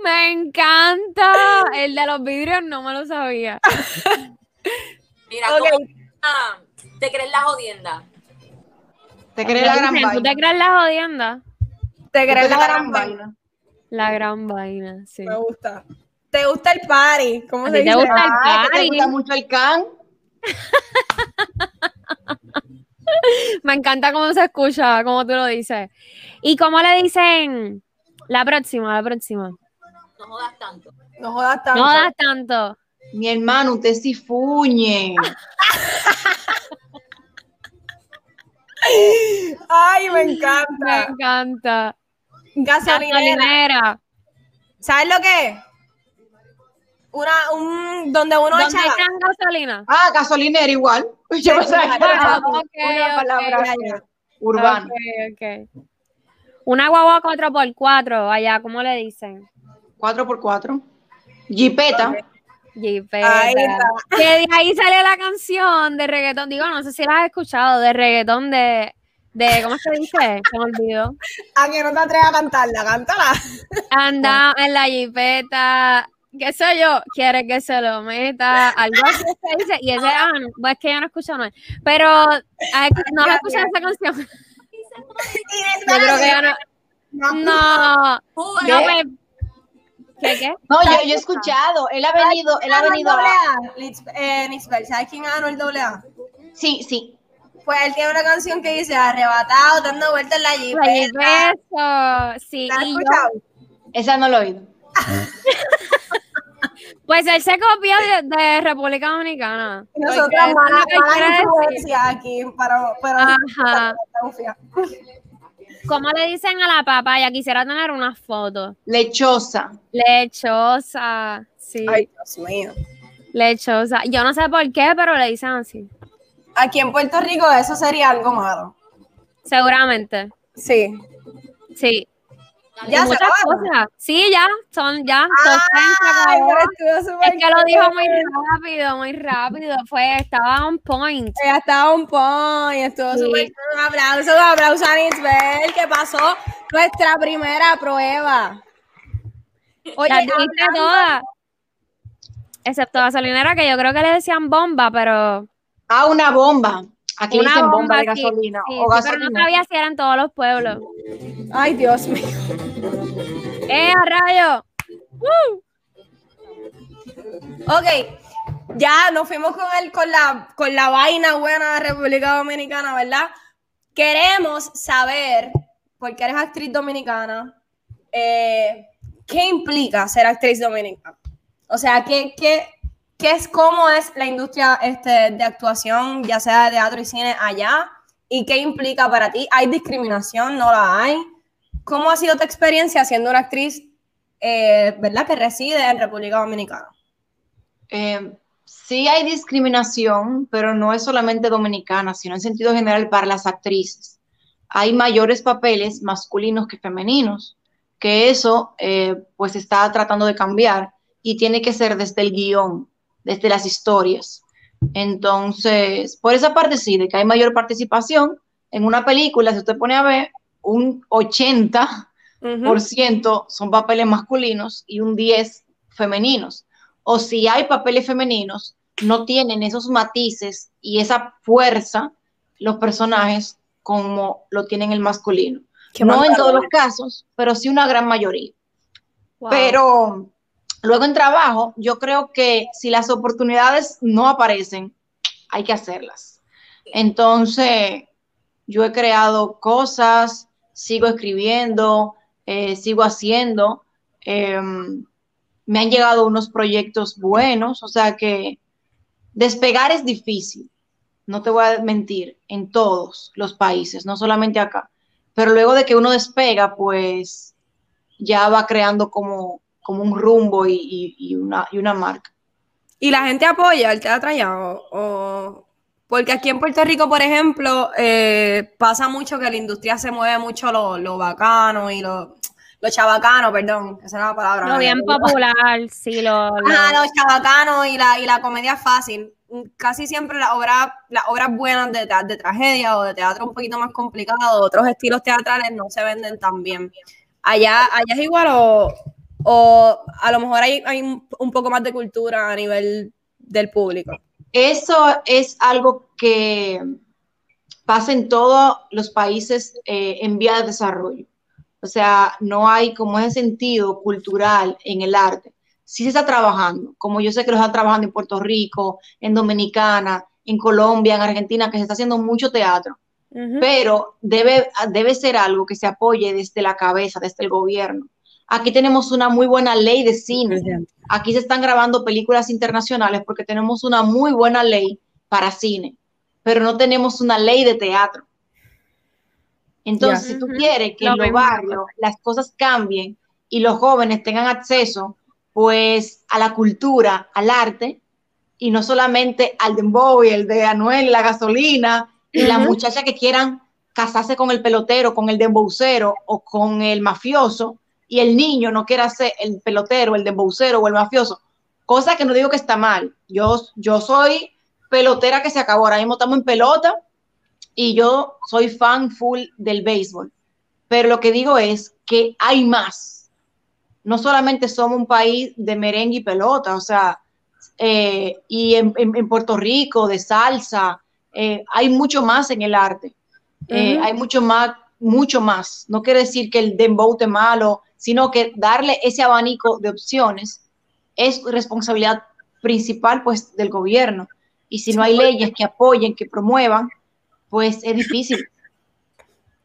Me encanta. El de los vidrios no me lo sabía. Mira, Ok. ¿cómo ah, te crees la jodienda? Te crees la gran Dicen, ¿Tú te vaina. crees la jodienda? ¿Te crees la gran vaina? La gran vaina, sí. Me gusta. ¿Te gusta el party? ¿Cómo ¿A se ti te dice? gusta el Ah, que te party? gusta mucho el can. [laughs] Me encanta cómo se escucha, como tú lo dices. ¿Y cómo le dicen? La próxima, la próxima. No jodas tanto. No jodas tanto. No das tanto. Mi hermano, usted sí fuñe. Ay, me Me encanta. encanta. Gasolinera. Gasolinera. ¿Sabes lo que es? Una, un, donde uno ¿Dónde echa... echan gasolina? Ah, gasolinera igual. [laughs] Yo pensaba que era Ah, una palabra urbana. Ok, ok. Una guagua 4x4, allá, ¿cómo le dicen? 4x4. Jipeta. Jipeta. Ahí está. Que de ahí sale la canción de reggaetón. Digo, no sé si la has escuchado, de reggaetón de, de ¿cómo se dice? Se me olvidó. A que no te atreves a cantarla, cántala. Anda en la jipeta, qué sé yo, quiere que se lo meta, algo así se dice. Y ese, ah, no, pues es que yo no escucho no. Pero, ah, ¿no has escuchado esa canción? Yo creo que yo no. No, no, pues, ¿Qué, qué? No, yo, yo he escuchado. Él ha venido, él ha venido eh, Nisbel, ¿sabes quién ganó el doble A? Sí, sí. Pues él tiene una canción que dice arrebatado, dando vueltas en la La jipeta. beso. Sí, ¿La has y yo- escuchado? Esa no lo he oído. [laughs] pues él se copió de, de República Dominicana. Y es mala, influencia aquí, pero, pero Ajá. Ufia. ¿Cómo le dicen a la papaya? Quisiera tener una foto. Lechosa. Lechosa. Sí, Ay, Dios mío. lechosa. Yo no sé por qué, pero le dicen así. Aquí en Puerto Rico eso sería algo malo. Seguramente. Sí. Sí. Ya muchas acabaron. cosas. Sí, ya, son ya. Ay, pero estuvo Es que lo dijo muy rápido, muy rápido. Fue, estaba on point. Ella estaba un point, estuvo Sí. súper cool. Un aplauso, un aplauso a Nisbel, que pasó nuestra primera prueba. Oye, Las dijiste hablando- todas. Excepto gasolinera, que yo creo que le decían bomba, pero. Ah, una bomba. Aquí Una dicen bomba, de sí, gasolina. sí, o sí, pero no gasolina. sabía si era en todos los pueblos. Ay, Dios mío. ¡Eh, a rayo! ¡Uh! Ok, ya nos fuimos con el, con la, con la vaina buena de República Dominicana, ¿verdad? Queremos saber, porque eres actriz dominicana, eh, ¿qué implica ser actriz dominicana? O sea, ¿qué, qué, qué es, cómo es la industria este, de actuación, ya sea de teatro y cine allá? ¿Y qué implica para ti? ¿Hay discriminación? ¿No la hay? ¿Cómo ha sido tu experiencia siendo una actriz, eh, ¿verdad? Que reside en República Dominicana. Eh, sí hay discriminación, pero no es solamente dominicana, sino en sentido general para las actrices. Hay mayores papeles masculinos que femeninos, que eso eh, pues está tratando de cambiar y tiene que ser desde el guion, desde las historias. Entonces, por esa parte sí, de que hay mayor participación en una película, si usted pone a ver, un 80 por ciento son papeles masculinos y un 10 femeninos. O si hay papeles femeninos, no tienen esos matices y esa fuerza los personajes como lo tienen el masculino. Qué no en todos los casos, pero sí una gran mayoría. Wow. Pero luego en trabajo, yo creo que si las oportunidades no aparecen, hay que hacerlas. Entonces, yo he creado cosas, sigo escribiendo, eh, sigo haciendo. eh, me han llegado unos proyectos buenos, o sea que despegar es difícil, no te voy a mentir, en todos los países, no solamente acá. Pero luego de que uno despega, pues ya va creando como, como un rumbo y, y- y una, y una marca. ¿Y la gente apoya el teatro allá? O, o- Porque aquí en Puerto Rico, por ejemplo, eh, pasa mucho que la industria se mueve mucho lo, lo bacano y lo, lo chabacano, perdón, esa era la palabra. Lo ¿no? bien popular, sí, lo. lo- Ajá, lo chabacano y la, y la comedia fácil. Casi siempre las obras, las obras buenas de, de tragedia o de teatro un poquito más complicado, otros estilos teatrales no se venden tan bien. Allá, allá es igual o, o a lo mejor hay, hay un, poco más de cultura a nivel del público. Eso es algo que pasa en todos los países eh, en vía de desarrollo. O sea, no hay como ese sentido cultural en el arte. Sí se está trabajando, como yo sé que lo están trabajando en Puerto Rico, en Dominicana, en Colombia, en Argentina, que se está haciendo mucho teatro. pero debe, debe ser algo que se apoye desde la cabeza, desde el gobierno. Aquí tenemos una muy buena ley de cine. Aquí se están grabando películas internacionales porque tenemos una muy buena ley para cine, pero no tenemos una ley de teatro. Entonces, si tú quieres que en los barrios las cosas cambien y los jóvenes tengan acceso, pues, a la cultura, al arte, y no solamente al dembow y el de Anuel la gasolina, y las Ujú. muchachas que quieran casarse con el pelotero, con el dembowcero o con el mafioso, y el niño no quiera ser el pelotero, el dembowcero o el mafioso, cosa que no digo que está mal. Yo, yo soy pelotera que se acabó, ahora mismo estamos en pelota y yo soy fan full del béisbol, pero lo que digo es que hay más. No solamente somos un país de merengue y pelota, o sea, eh, y en, en- en Puerto Rico, de salsa, eh, hay mucho más en el arte. Eh. Hay mucho más, mucho más. No quiere decir que el dembow es malo, sino que darle ese abanico de opciones es responsabilidad principal pues del gobierno. Y si no hay leyes que apoyen, que promuevan, pues es difícil.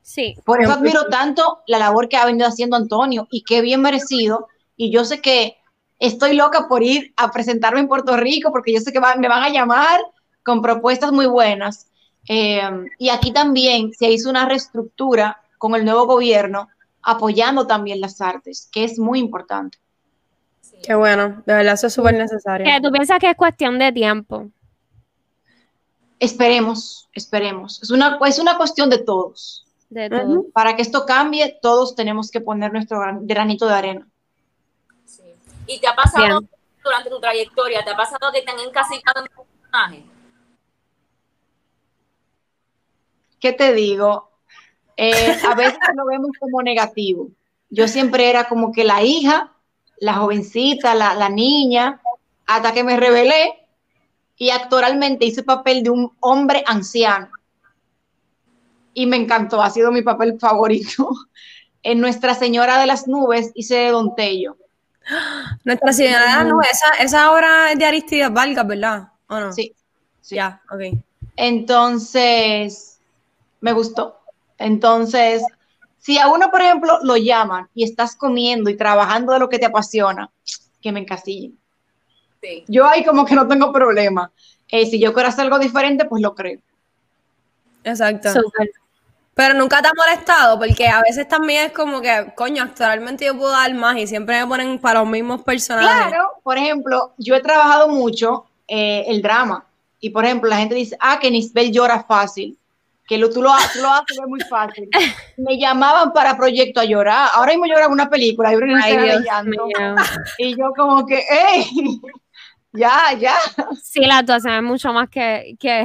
Sí. Por eso admiro tanto la labor que ha venido haciendo Antonio y qué bien merecido. Y yo sé que estoy loca por ir a presentarme en Puerto Rico porque yo sé que va- me van a llamar con propuestas muy buenas. Eh, y aquí también se hizo una reestructura con el nuevo gobierno apoyando también las artes, que es muy importante. Sí. Qué bueno, de verdad eso es súper necesario. Tú piensas que es cuestión de tiempo. Esperemos, esperemos. Es una, es una cuestión de todos. De Ujú. todo. Para que esto cambie, todos tenemos que poner nuestro gran- granito de arena. Sí. ¿Y te ha pasado Bien. durante tu trayectoria, te ha pasado que te han encasillado en un personaje? ¿Qué te digo? Eh, a veces lo vemos como negativo. Yo siempre era como que la hija, la jovencita, la, la niña, hasta que me rebelé y actoralmente hice papel de un hombre anciano. Y me encantó, ha sido mi papel favorito. [laughs] En Nuestra Señora de las Nubes hice de Don Tello. Nuestra Señora de las Nubes, esa, esa obra es de Aristides Vargas, ¿verdad? ¿O no? Sí, sí. Ya, ok. Entonces, me gustó. Entonces, si a uno, por ejemplo, lo llaman y estás comiendo y trabajando de lo que te apasiona, que me encasillen. Sí. Yo ahí como que no tengo problema. Eh, si yo quiero hacer algo diferente, pues lo creo. Exacto. Pero nunca te ha molestado, porque a veces también es como que, coño, actualmente yo puedo dar más y siempre me ponen para los mismos personajes. Claro, por ejemplo, yo he trabajado mucho eh, el drama. Y por ejemplo, la gente dice, ah, que Nisbel llora fácil. Que lo, tú, lo, tú lo haces muy fácil. Me llamaban para proyecto a llorar. Ahora mismo lloro en una película, yo mío. Y yo como que, ¡ey! Ya, ya. Sí, la actuación es mucho más que, que,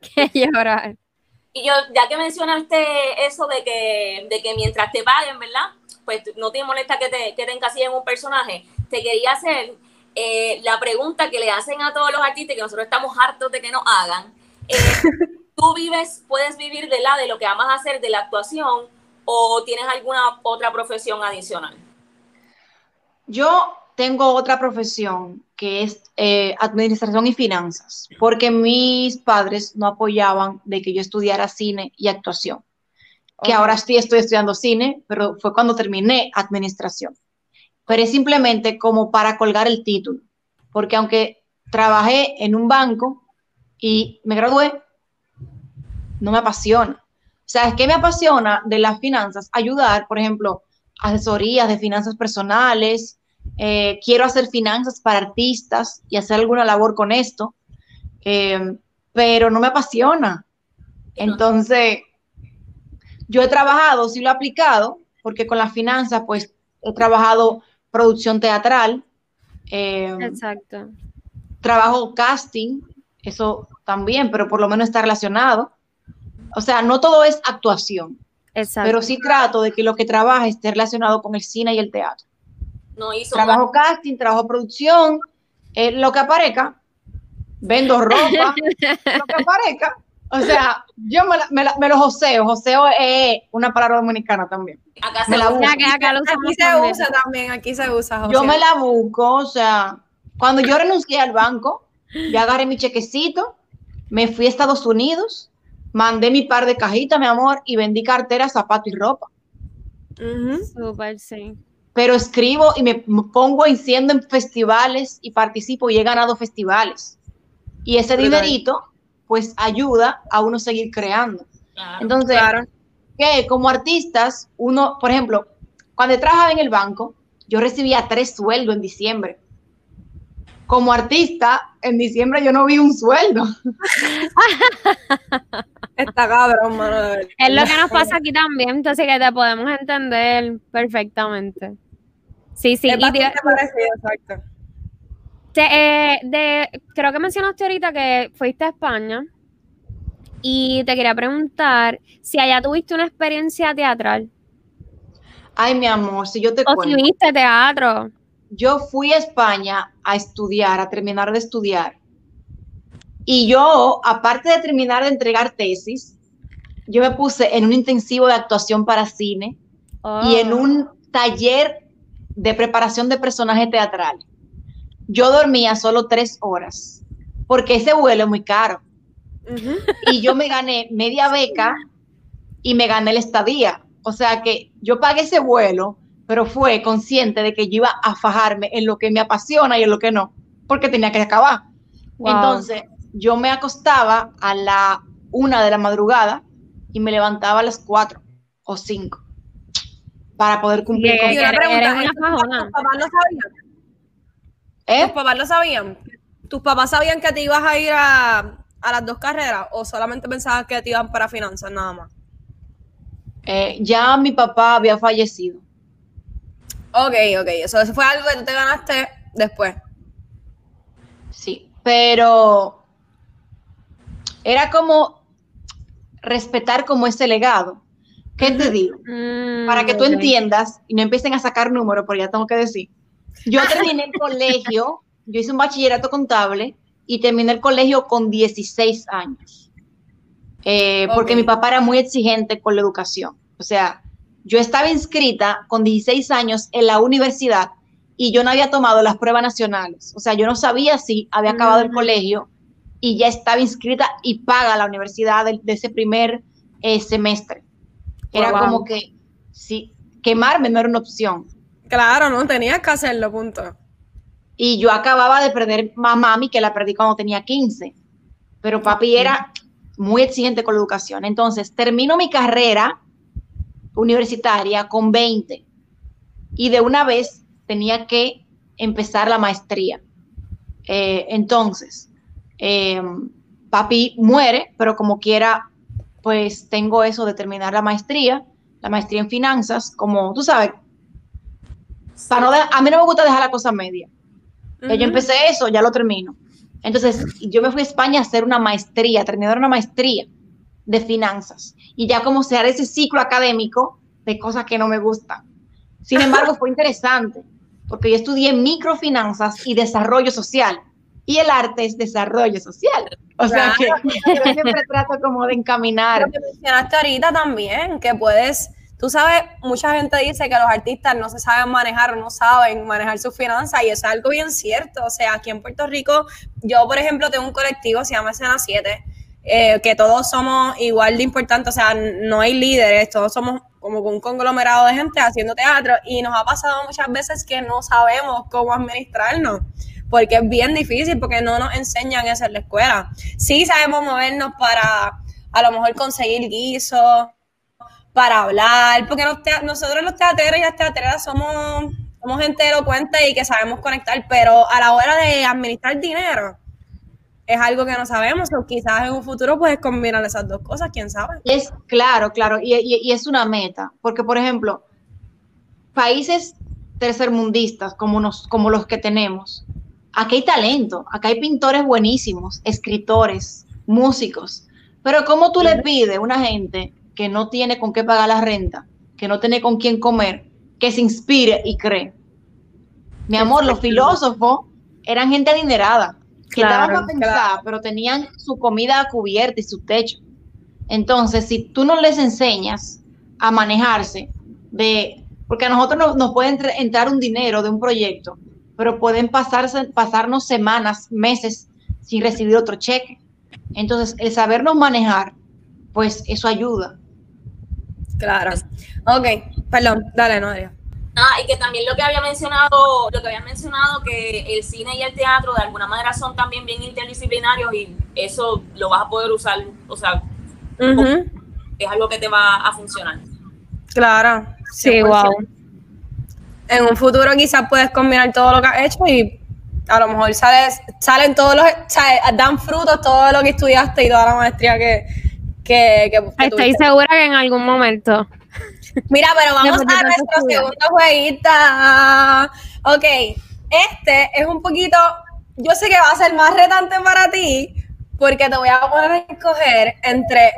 que llorar. Y yo, ya que mencionaste eso de que, de que mientras te paguen, ¿verdad? Pues no te molesta que te, que te encasillen en un personaje. Te quería hacer eh, la pregunta que le hacen a todos los artistas que nosotros estamos hartos de que nos hagan. Eh, [laughs] ¿Tú vives, puedes vivir de la de lo que amas hacer, de la actuación, o tienes alguna otra profesión adicional? Yo tengo otra profesión que es eh, administración y finanzas, porque mis padres no apoyaban de que yo estudiara cine y actuación, que Ok. ahora sí estoy estudiando cine, pero fue cuando terminé administración. Pero es simplemente como para colgar el título, porque aunque trabajé en un banco y me gradué, no me apasiona. ¿Sabes qué me apasiona de las finanzas? Ayudar, por ejemplo, asesorías de finanzas personales, eh, quiero hacer finanzas para artistas y hacer alguna labor con esto, eh, pero no me apasiona. Entonces, yo he trabajado, sí lo he aplicado, porque con las finanzas, pues, he trabajado producción teatral, eh, Exacto. trabajo casting, eso también, pero por lo menos está relacionado. O sea, no todo es actuación, Exacto. pero sí trato de que lo que trabaje esté relacionado con el cine y el teatro. No hizo Trabajo casting, trabajo producción, eh, lo que aparezca, vendo ropa, [laughs] lo que aparezca. O sea, yo me, la- me, la- me lo joseo. Joseo es una palabra dominicana también. acá se la acá lo Aquí se también. usa también, aquí se usa. Yo me la busco, o sea, cuando yo renuncié al banco, yo agarré mi chequecito, me fui a Estados Unidos, mandé mi par de cajitas, mi amor, y vendí carteras, zapatos y ropa. Ujú. Súper, sí. Pero escribo y me pongo enciendo en festivales y participo y he ganado festivales. Y ese Brutal. dinerito, pues ayuda a uno seguir creando. Claro. Entonces, Claro. que como artistas, uno, por ejemplo, cuando trabajaba en el banco, yo recibía tres sueldos en diciembre. Como artista, en diciembre yo no vi un sueldo. Está cabrón, mano. Es lo que nos pasa aquí también, entonces que te podemos entender perfectamente. Sí, sí. Es y te- parecido, exacto. te- eh, de, creo que mencionaste ahorita que fuiste a España y te quería preguntar si allá tuviste una experiencia teatral Ay, mi amor, si yo te o si cuento, viste teatro. Yo fui a España a estudiar, a terminar de estudiar. Y yo, aparte de terminar de entregar tesis, yo me puse en un intensivo de actuación para cine y en Oh. un taller de preparación de personaje teatral. Yo dormía solo tres horas porque ese vuelo es muy caro. Y yo me gané media beca y me gané la estadía. O sea que yo pagué ese vuelo, pero fue consciente de que yo iba a fajarme en lo que me apasiona y en lo que no, porque tenía que acabar. Wow. Entonces, yo me acostaba a la una de la madrugada y me levantaba a las cuatro o cinco para poder cumplir con Y una pregunta, ¿tus papás-. ¿tus lo sabían? ¿Tus ¿Eh? papás lo sabían? ¿Tus papás sabían que te ibas a ir a, a las dos carreras o solamente pensaban que te iban para finanzas nada más? Eh, ya mi papá había fallecido. Ok, ok, eso, eso fue algo que tú te ganaste después. Sí, pero era como respetar como ese legado. ¿Qué te digo? Mm, Para que tú entiendas y no empiecen a sacar números, porque ya tengo que decir. Yo [laughs] terminé el colegio, yo hice un bachillerato contable y terminé el colegio con 16 años. Eh, Porque mi papá era muy exigente con la educación. O sea, yo estaba inscrita con 16 años en la universidad y yo no había tomado las pruebas nacionales. O sea, yo no sabía si había acabado el colegio y ya estaba inscrita y paga la universidad de, de ese primer eh, semestre. Era Wow. como que, sí, quemarme no era una opción. Claro, no, tenías que hacerlo, punto. Y yo acababa de perder a mami, que la perdí cuando tenía 15. Pero papi era muy exigente con la educación. Entonces, termino mi carrera universitaria con 20. Y de una vez tenía que empezar la maestría. Eh, entonces, eh, papi muere, pero como quiera, pues tengo eso de terminar la maestría, la maestría en finanzas, como tú sabes, para no de- a mí no me gusta dejar la cosa media. Yo empecé eso, ya lo termino. Entonces, yo me fui a España a hacer una maestría, terminar una maestría de finanzas. Y ya como cerrar ese ciclo académico de cosas que no me gustan. Sin embargo, fue interesante, porque yo estudié microfinanzas y desarrollo social. Y el arte es desarrollo social. O sea que yo siempre trato como de encaminar. Lo que mencionaste ahorita también, que puedes, tú sabes, mucha gente dice que los artistas no se saben manejar o no saben manejar sus finanzas y eso es algo bien cierto. O sea, aquí en Puerto Rico, yo por ejemplo tengo un colectivo, se llama Escena 7, eh, que todos somos igual de importantes, o sea, no hay líderes, todos somos como un conglomerado de gente haciendo teatro y nos ha pasado muchas veces que no sabemos cómo administrarnos porque es bien difícil, porque no nos enseñan eso en la escuela. Sí sabemos movernos para a lo mejor conseguir guisos, para hablar, porque nosotros los teateros y las teatreras somos, somos gente elocuente y que sabemos conectar, pero a la hora de administrar dinero es algo que no sabemos, o quizás en un futuro puedes combinar esas dos cosas, quién sabe. Es claro, claro, y, y- y es una meta, porque por ejemplo, países tercermundistas como, nos, como los que tenemos, aquí hay talento, acá hay pintores buenísimos, escritores, músicos, pero ¿cómo tú le pides a una gente que no tiene con qué pagar la renta, que no tiene con quién comer, que se inspire y cree? Mi amor, los filósofos eran gente adinerada, que daban pensar, pero tenían su comida cubierta y su techo. Entonces, si tú no les enseñas a manejarse de, porque a nosotros nos, nos puede entrar un dinero de un proyecto, pero pueden pasarse, pasarnos semanas, meses sin recibir otro cheque. Entonces, el sabernos manejar, pues eso ayuda. Claro. Ok, perdón, dale, Noelia. Ah, y que también lo que había mencionado, lo que había mencionado, que el cine y el teatro de alguna manera son también bien interdisciplinarios y eso lo vas a poder usar, o sea, es algo que te va a funcionar. Claro. Sí, 100%. wow. En un futuro quizás puedes combinar todo lo que has hecho y a lo mejor sales, salen todos los, dan frutos todo lo que estudiaste y toda la maestría que, que, que- que Estoy tuviste. segura que en algún momento. Mira, pero vamos de a nuestro segundo jueguito. Ok, este es un poquito, yo sé que va a ser más retante para ti, porque te voy a poner a escoger entre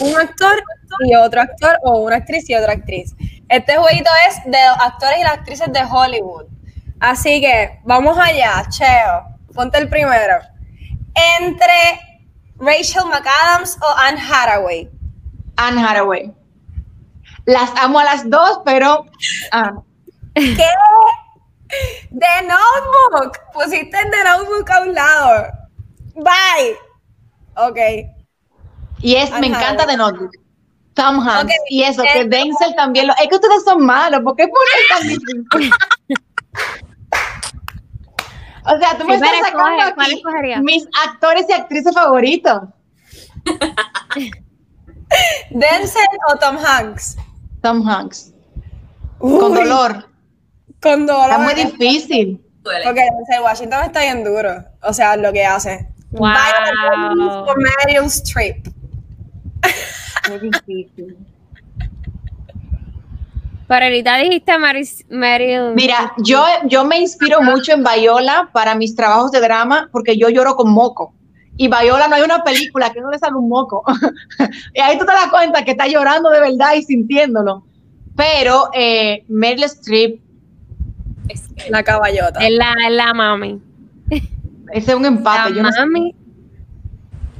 un actor y otro actor, o una actriz y otra actriz. Este jueguito es de los actores y las actrices de Hollywood. Así que, vamos allá, Cheo, ponte el primero. Entre Rachel McAdams o Anne Hathaway. Anne Hathaway. Las amo a las dos, pero ah, ¿Qué? The Notebook. Pusiste The Notebook a un lado. Bye. Ok. Y es, me encanta de Notebook. Tom Hanks. Y eso, que Denzel también lo. Es que ustedes son malos, ¿por qué ponen [laughs] difícil? O sea, tú me estás sacando mis actores y actrices favoritos. [laughs] Denzel o Tom Hanks. Tom Hanks. Con dolor. Con dolor. Está muy difícil. Porque Washington está bien duro. O sea, lo que hace. Wow. Meryl Streep. Muy difícil. Pero ahorita dijiste Maris- Meryl. Mira, yo, yo me inspiro mucho en Viola para mis trabajos de drama porque yo lloro con moco. Y Viola no hay una película que no le sale un moco. [laughs] y ahí tú te das cuenta que está llorando de verdad y sintiéndolo. Pero eh, Meryl Streep, Es La caballota. Es la, es la mami. ese es un La empate. Yo no sé. mami.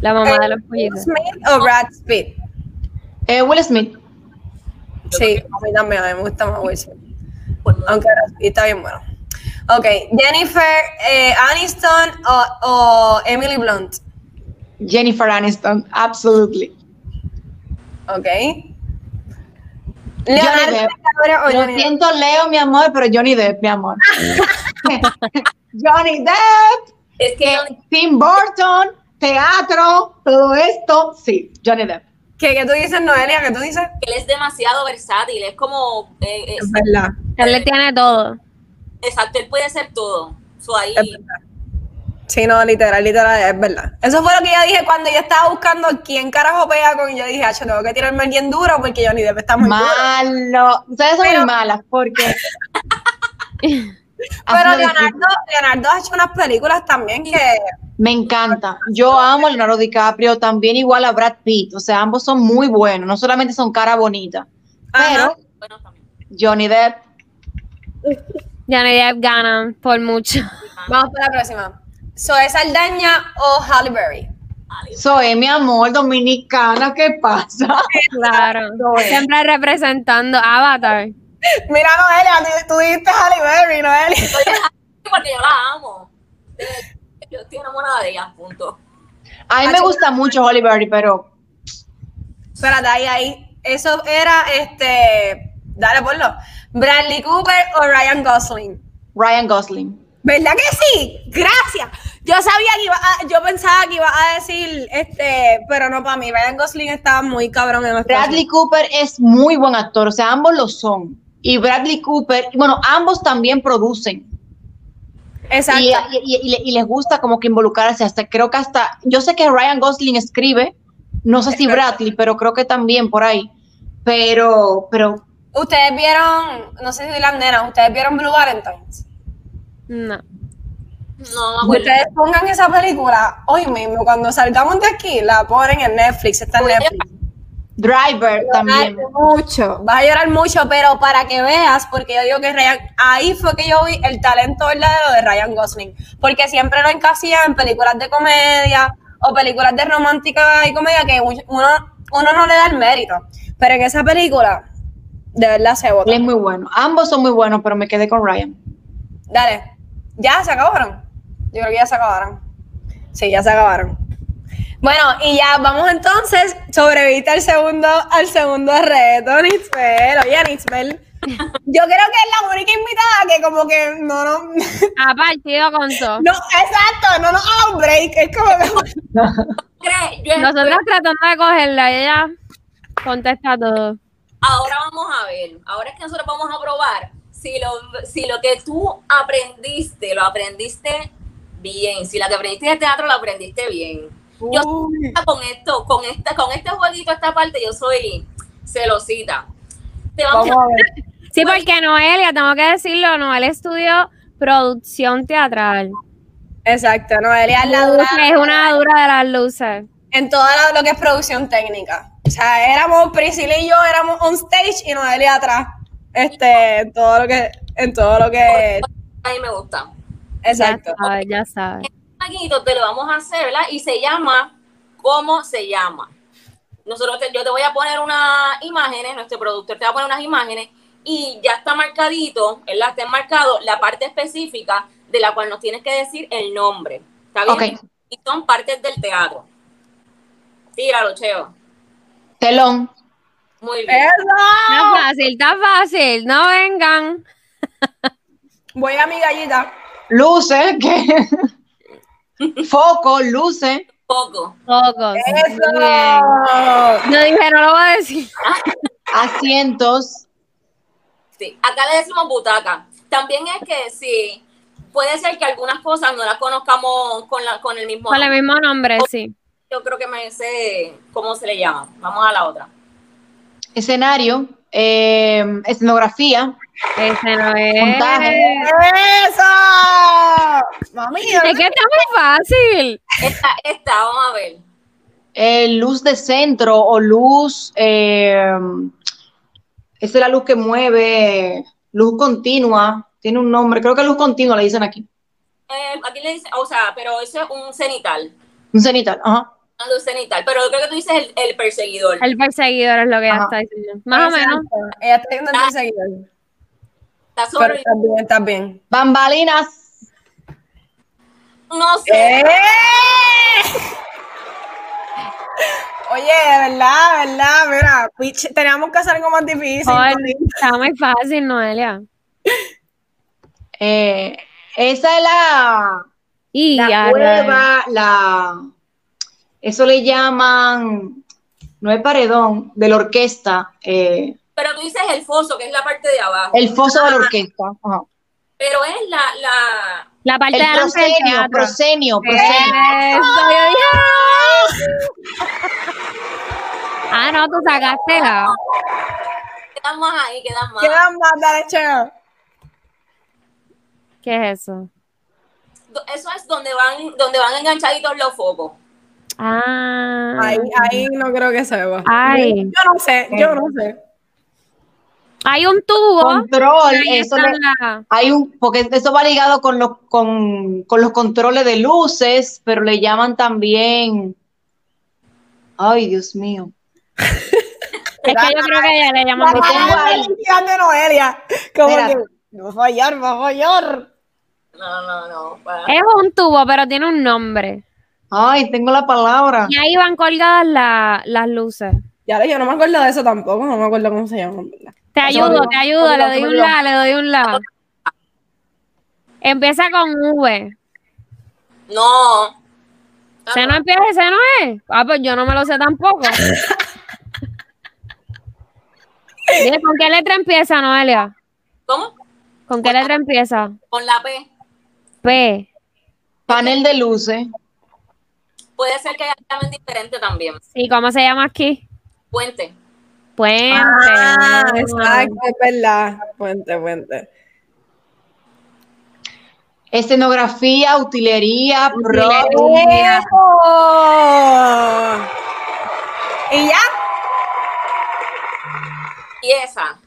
La mamá de los Will pollitos. Smith o Brad Pitt. Eh, Will Smith. Sí, a mí también, a mí me gusta más Will Smith. Aunque Brad Pitt está bien bueno. Ok, Jennifer eh, Aniston o, o Emily Blunt. Jennifer Aniston, absolutely. Ok. Leonardo Depp. DiCaprio o Lo Johnny Depp. siento, Leo, mi amor, pero Johnny Depp, mi amor. [laughs] [laughs] Johnny Depp, Es que Tim Burton, teatro, todo esto, sí, Johnny Depp. ¿Qué, ¿Qué tú dices, Noelia? ¿Qué tú dices? él es demasiado versátil, es como, eh, es- verdad. Él le tiene todo. Exacto, él puede ser todo. So, ahí. Sí, no, literal, literal, es verdad. Eso fue lo que yo dije cuando yo estaba buscando quién carajo pega con y yo dije, "Acho, tengo que tirarme a alguien duro porque Johnny Depp está muy duro. Malo. Ustedes son Pero- muy malas porque. [laughs] Pero. Leonardo, Leonardo ha hecho unas películas también que... Me encanta. Yo amo a Leonardo DiCaprio, también igual a Brad Pitt. O sea, ambos son muy buenos. No solamente son cara bonita, pero. Johnny Depp. Johnny Depp gana por mucho. [laughs] Vamos para la próxima. Zoe Saldaña o Halle Berry. Soy mi amor dominicana, ¿qué pasa? [laughs] Claro. Zoe. Siempre representando Avatar. [laughs] Mira, Noelia, tú, tú dijiste Halle Berry, Noelia. Porque yo la amo. Eh, Yo estoy enamorada de ella, punto. A mí me gusta mucho Holly Berry, pero Espérate, ahí, ahí. Eso era, este... Dale, ponlo. Bradley Cooper o Ryan Gosling. Ryan Gosling. ¿Verdad que sí? Gracias. Yo sabía que iba a, yo pensaba que iba a decir, este, pero no para mí. Ryan Gosling estaba muy cabrón en nuestra Bradley Cooper es muy buen actor, o sea, ambos lo son. Y Bradley Cooper, bueno, ambos también producen. Exacto. Y, y les gusta como que involucrarse hasta, creo que hasta, yo sé que Ryan Gosling escribe, no sé si Bradley, pero creo que también por ahí. Pero, pero Ustedes vieron, no sé si las nenas, ustedes vieron Blue Valentines. No. No me acuerdo. Ustedes pongan esa película hoy mismo, cuando salgamos de aquí, la ponen en Netflix, está en Netflix. Driver también. Vas a llorar mucho, vas a llorar mucho, pero para que veas, porque yo digo que Ryan, ahí fue que yo vi el talento verdadero de Ryan Gosling, porque siempre lo encasilla en películas de comedia o películas de romántica y comedia que uno, uno no le da el mérito, pero en esa película, de verdad se vota. Él es muy bueno. Ambos son muy buenos, pero me quedé con Ryan. Dale, ya se acabaron. Yo creo que ya se acabaron. Sí, ya se acabaron. Bueno, y ya vamos entonces, sobreviviste al segundo, al segundo reto, Nitzbel. Oye, Nitzbel, yo creo que es la única invitada que como que no, no, [laughs] Ha partido con todo. no, exacto, no nos ha dado un break. Es como que, [laughs] Nosotros tratando de cogerla, ella contesta todo. Ahora ahora es que nosotros vamos a probar si lo, si lo que tú aprendiste, lo aprendiste bien, si la que aprendiste de teatro lo aprendiste bien. Yo Uy. con esto, con esta, con este jueguito, esta parte, yo soy celosita. Te vamos, vamos a ver. Sí, porque Noelia, tengo que decirlo, Noelia estudió producción teatral. Exacto, Noelia es la dura Es una dura de las luces. en todo lo que es producción técnica. O sea, éramos Priscila y yo, éramos on stage y Noelia atrás. Este, en todo lo que, en todo lo que, a mí me gusta. exacto. Ya sabes, ya sabes. Te lo vamos a hacer, ¿verdad? Y se llama, ¿cómo se llama? Nosotros te- yo te voy a poner unas imágenes, nuestro productor te va a poner unas imágenes y ya está marcadito, ¿verdad? Está marcado la parte específica de la cual nos tienes que decir el nombre. ¿Está bien? Ok. y son partes del teatro. Tíralo, Cheo. Telón. Muy bien. Está fácil, está fácil. No vengan. [laughs] Voy a mi gallita. Luces. ¿qué? [laughs] Foco, luces. Poco. Pocos. ¡Eso! Yo dije, no lo voy a decir. [laughs] Asientos. Sí. Acá le decimos butaca. También es que sí, puede ser que algunas cosas no las conozcamos con, la, con el mismo Con el nombre. mismo nombre, sí. Yo creo que me sé cómo se le llama. Vamos a la otra. Escenario. eh, escenografía. Ese no es. Montaje. ¡Eso! Mami, Es que está muy fácil. Esta, esta, vamos a ver. eh, luz de centro o luz. eh, esa es la luz que mueve. Luz continua. Tiene un nombre. Creo que luz continua le dicen aquí. Eh, aquí le dice, o sea, pero eso es un cenital. Un cenital. Ajá. Luz cenital. Pero creo que tú dices el, el perseguidor. El perseguidor es lo que ella Ajá. está diciendo. Más o menos. Ella está viendo el perseguidor. Está Pero sobre. está bien. Bambalinas. No sé. ¡Eh! Oye, de verdad, de verdad, mira, pitch, teníamos que hacer algo más difícil. Está muy fácil, Noelia. eh, esa es la. Y La ya, cueva, la. Eso le llaman. No es paredón, de la orquesta. eh, Pero tú dices el foso, que es la parte de abajo. el foso de la orquesta. ajá. Pero es la, la. la parte de El teatro. proscenio, proscenio. Eso, yo dije, Ah, no, tú sacaste la. Quedan más ahí, quedan más. Quedan más, dale, Cheo. ¿Qué es eso? Eso es donde van, donde van enganchaditos los focos. Ah. Ahí, ahí no creo que se va. Ay. Yo no sé, yo no sé. Hay un tubo. Control, y ahí eso están le- la- hay un, porque eso va ligado con los, con, con los controles de luces, pero le llaman también. Ay, Dios mío. [laughs] Es que yo creo que ella le llama de Noelia. Como que va a fallar, va a fallar. No, no, no. Es un tubo, pero tiene un nombre. Ay, tengo la palabra. Y ahí van colgadas la- las luces. Ya, yo no me acuerdo de eso tampoco, no me acuerdo cómo se llama. Te ayudo, digo. te ayudo, le doy un digo. la, le doy un la. Empieza con V. No. ¿Se no empieza ese no es? Ah, pues yo no me lo sé tampoco. [laughs] Dile, ¿Con qué letra empieza, Noelia? ¿Cómo? ¿Con qué letra empieza? Con la P. P. Panel de luces. Puede ser que haya también diferente también. ¿Y cómo se llama aquí? Puente. Puente. Ah, exacto, es verdad. Puente, puente. Escenografía, utilería, pro. Utilería. ¡Eso! ¿Y ya? Y esa.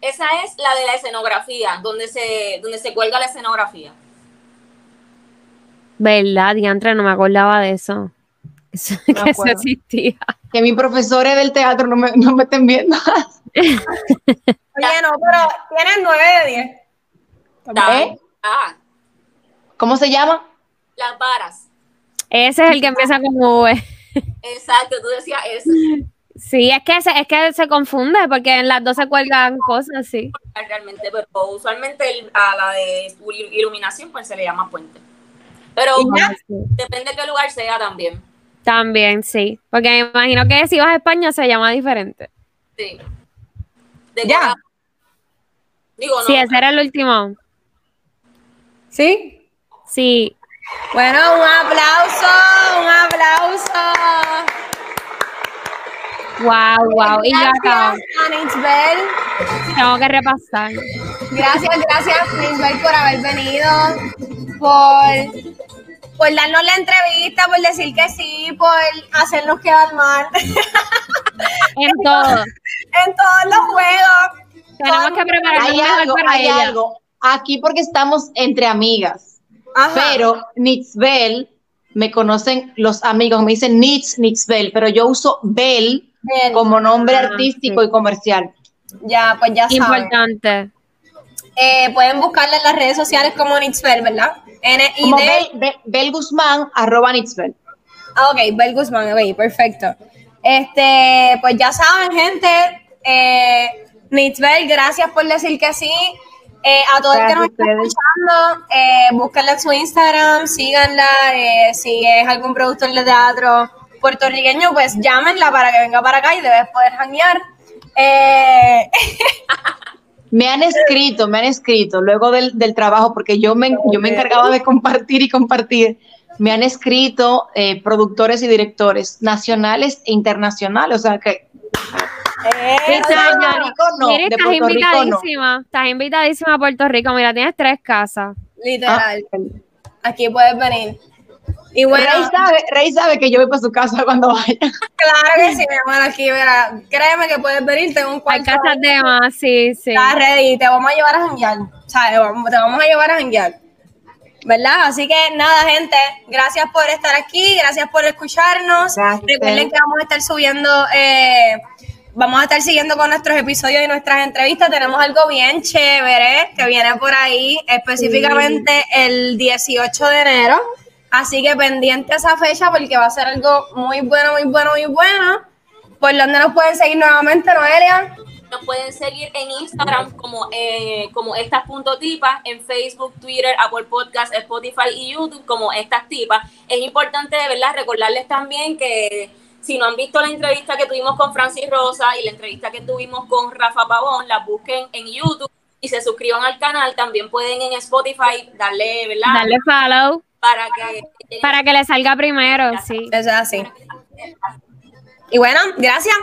Esa es la de la escenografía, donde se, donde se cuelga la escenografía. ¿Verdad, diantre? No me acordaba de eso. Eso- [laughs] que eso existía. Que mis profesores del teatro no me, no me estén viendo. [laughs] Oye, no, pero tienes 9 de 10. ¿Eh? Ah, ¿Cómo se llama? las varas. Ese es el que empieza con V. Exacto, tú decías eso. Sí, es que se, es que se confunde porque en las dos se cuelgan cosas, sí. Realmente, pero usualmente el- a la de il- iluminación pues se le llama puente. Pero ¿Y ya? depende de qué lugar sea también. También, sí. Porque me imagino que si vas a España se llama diferente. Sí. De Ya. Digo, no. Sí, ese era el último. ¿Sí? Sí. Bueno, un aplauso, un aplauso. Wow, wow. Y Gracias a tengo que repasar. Gracias, gracias, Nitzbel, por haber venido, por, por darnos la entrevista, por decir que sí, por hacernos quedar mal [laughs] En [laughs] todo. en todos los juegos. Tenemos que prepararnos Hay algo, para hay ella. algo. Aquí porque estamos entre amigas. Ajá. Pero Nitzbel, me conocen los amigos, me dicen Nitz, Nitzbel, pero yo uso Bel Bien. como nombre Ah, artístico y comercial. Ya, pues ya saben. Importante. Eh, pueden buscarla en las redes sociales como Nitzbel, ¿verdad? N -I Como -D Bel, Bel- Bel Guzmán, arroba Nitzbel. Ah, ok, Bel Guzmán, ok, perfecto. Este, pues ya saben, gente, eh, Nitzbel, gracias por decir que sí. Eh, a todos los que nos Gracias ustedes. escuchando, eh, búsquenla en su Instagram, síganla, eh, si es algún productor de teatro puertorriqueño, pues llámenla para que venga para acá y debes poder janguear. Eh, [laughs] Me han escrito, me han escrito luego del, del trabajo, porque yo me, yo me encargaba de compartir y compartir. Me han escrito eh, productores y directores nacionales e internacionales, o sea que eh, Rico no, Mira, estás Puerto Rico no. invitadísima. Estás invitadísima a Puerto Rico. Mira, tienes tres casas. literal, Ah, aquí puedes venir. Y bueno, Rey, sabe, Rey sabe que yo voy para su casa cuando vaya. claro que sí, mi amor, aquí, mira, créeme que puedes venir, tengo un Hay cuarto. casas de más, sí, sí. Estás ready, te vamos a llevar a janguear. O sea, te vamos, a llevar a janguear. ¿Verdad? Así que nada, gente, gracias por estar aquí, gracias por escucharnos. Gracias. Recuerden que vamos a estar subiendo, eh, vamos a estar siguiendo con nuestros episodios y nuestras entrevistas. Tenemos algo bien chévere que viene por ahí, específicamente el 18 de enero. Así que pendiente a esa fecha porque va a ser algo muy bueno, muy bueno, muy bueno. ¿Por dónde nos pueden seguir nuevamente, Noelia? Nos pueden seguir en Instagram como, eh, como estas tipas, en Facebook, Twitter, Apple Podcast, Spotify y YouTube como estas tipas. Es importante, de verdad, recordarles también que si no han visto la entrevista que tuvimos con Francis Rosa y la entrevista que tuvimos con Rafa Pavón, las busquen en YouTube y se suscriban al canal. También pueden en Spotify darle, ¿verdad? Dale follow Para que para que le salga primero, sí. Eso es así. Y bueno, gracias.